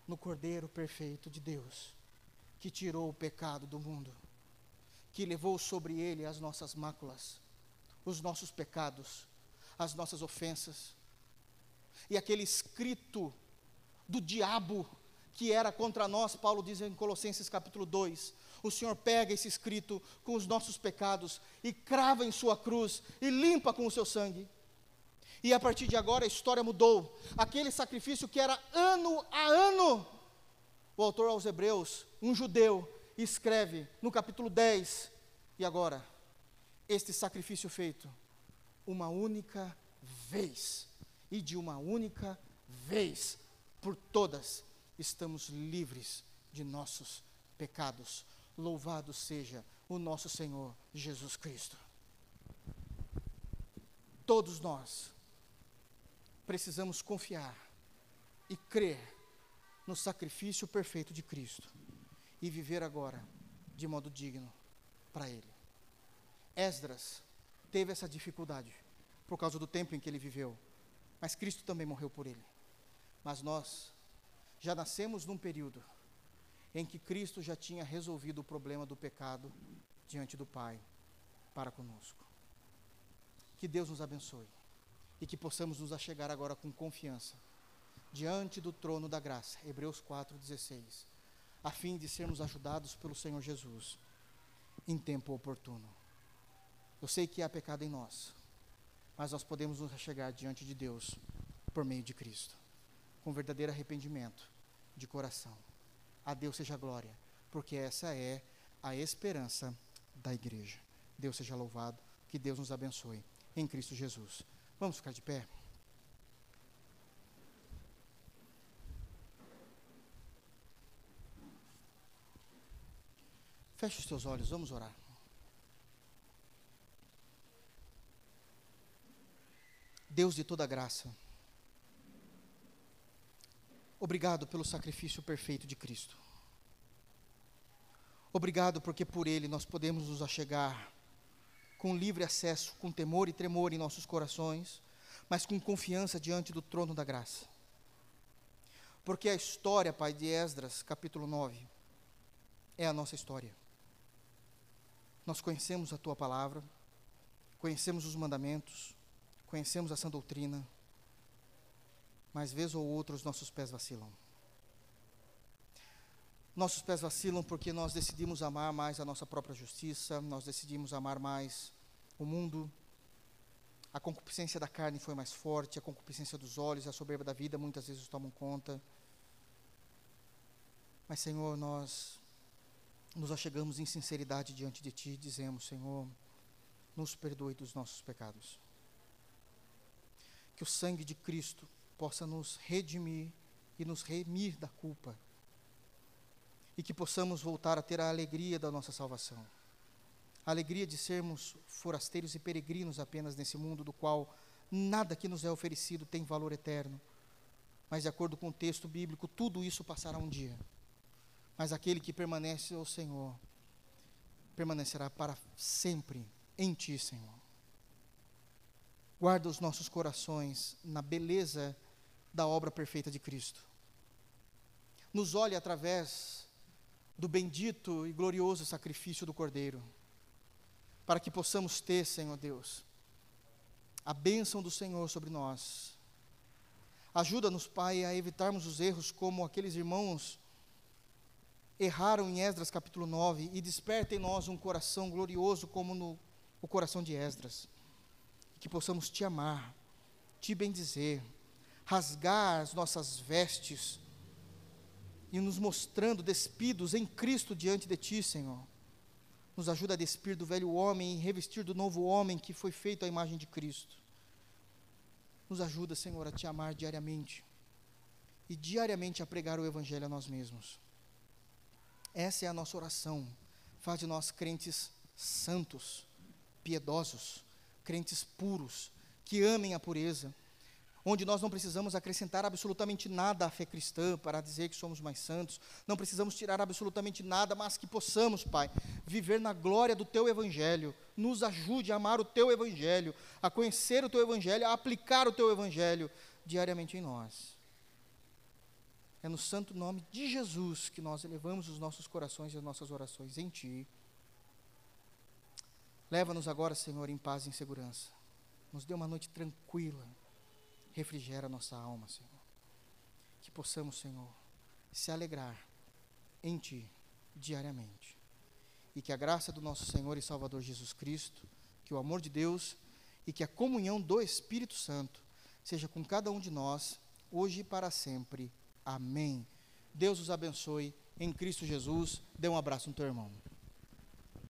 no Cordeiro perfeito de Deus, que tirou o pecado do mundo, que levou sobre ele as nossas máculas, os nossos pecados, as nossas ofensas, e aquele escrito do diabo que era contra nós, Paulo diz em Colossenses capítulo 2, o Senhor pega esse escrito com os nossos pecados e crava em sua cruz e limpa com o seu sangue. E a partir de agora a história mudou. Aquele sacrifício que era ano a ano. O autor aos Hebreus, um judeu, escreve no capítulo 10. E agora, este sacrifício feito uma única vez. E de uma única vez por todas, estamos livres de nossos pecados. Louvado seja o nosso Senhor Jesus Cristo. Todos nós precisamos confiar e crer no sacrifício perfeito de Cristo e viver agora de modo digno para Ele. Esdras teve essa dificuldade por causa do tempo em que ele viveu, mas Cristo também morreu por ele. Mas nós já nascemos num período em que Cristo já tinha resolvido o problema do pecado diante do Pai para conosco. Que Deus nos abençoe e que possamos nos achegar agora com confiança diante do trono da graça, Hebreus 4:16, a fim de sermos ajudados pelo Senhor Jesus em tempo oportuno. Eu sei que há pecado em nós, mas nós podemos nos achegar diante de Deus por meio de Cristo, com verdadeiro arrependimento de coração. A Deus seja glória, porque essa é a esperança da igreja. Deus seja louvado, que Deus nos abençoe em Cristo Jesus. Vamos ficar de pé? Feche os teus olhos, vamos orar. Deus de toda graça, obrigado pelo sacrifício perfeito de Cristo. Obrigado porque por Ele nós podemos nos achegar com livre acesso, com temor e tremor em nossos corações, mas com confiança diante do trono da graça. Porque a história, Pai, de Esdras, capítulo 9, é a nossa história. Nós conhecemos a tua palavra, conhecemos os mandamentos, conhecemos a sã doutrina, mas vez ou outra os nossos pés vacilam. Nossos pés vacilam porque nós decidimos amar mais a nossa própria justiça, nós decidimos amar mais o mundo. A concupiscência da carne foi mais forte, a concupiscência dos olhos, a soberba da vida muitas vezes tomam conta. Mas, Senhor, nós nos achegamos em sinceridade diante de Ti e dizemos: Senhor, nos perdoe dos nossos pecados. Que o sangue de Cristo possa nos redimir e nos remir da culpa e que possamos voltar a ter a alegria da nossa salvação. A alegria de sermos forasteiros e peregrinos apenas nesse mundo do qual nada que nos é oferecido tem valor eterno. Mas, de acordo com o texto bíblico, tudo isso passará um dia. Mas aquele que permanece ao Senhor, permanecerá para sempre em Ti, Senhor. Guarda os nossos corações na beleza da obra perfeita de Cristo. Nos olhe através do bendito e glorioso sacrifício do Cordeiro, para que possamos ter, Senhor Deus, a bênção do Senhor sobre nós. Ajuda-nos, Pai, a evitarmos os erros como aqueles irmãos erraram em Esdras capítulo 9 e desperta em nós um coração glorioso como no o coração de Esdras. Que possamos te amar, te bendizer, rasgar as nossas vestes e nos mostrando despidos em Cristo diante de ti, Senhor. Nos ajuda a despir do velho homem e revestir do novo homem que foi feito à imagem de Cristo. Nos ajuda, Senhor, a te amar diariamente e diariamente a pregar o Evangelho a nós mesmos. Essa é a nossa oração. Faz de nós crentes santos, piedosos, crentes puros, que amem a pureza, onde nós não precisamos acrescentar absolutamente nada à fé cristã para dizer que somos mais santos, não precisamos tirar absolutamente nada, mas que possamos, Pai, viver na glória do Teu Evangelho. Nos ajude a amar o Teu Evangelho, a conhecer o Teu Evangelho, a aplicar o Teu Evangelho diariamente em nós. É no santo nome de Jesus que nós elevamos os nossos corações e as nossas orações em Ti. Leva-nos agora, Senhor, em paz e em segurança. Nos dê uma noite tranquila. Refrigera nossa alma, Senhor. Que possamos, Senhor, se alegrar em Ti diariamente. E que a graça do nosso Senhor e Salvador Jesus Cristo, que o amor de Deus e que a comunhão do Espírito Santo seja com cada um de nós, hoje e para sempre. Amém. Deus os abençoe em Cristo Jesus. Dê um abraço no teu irmão.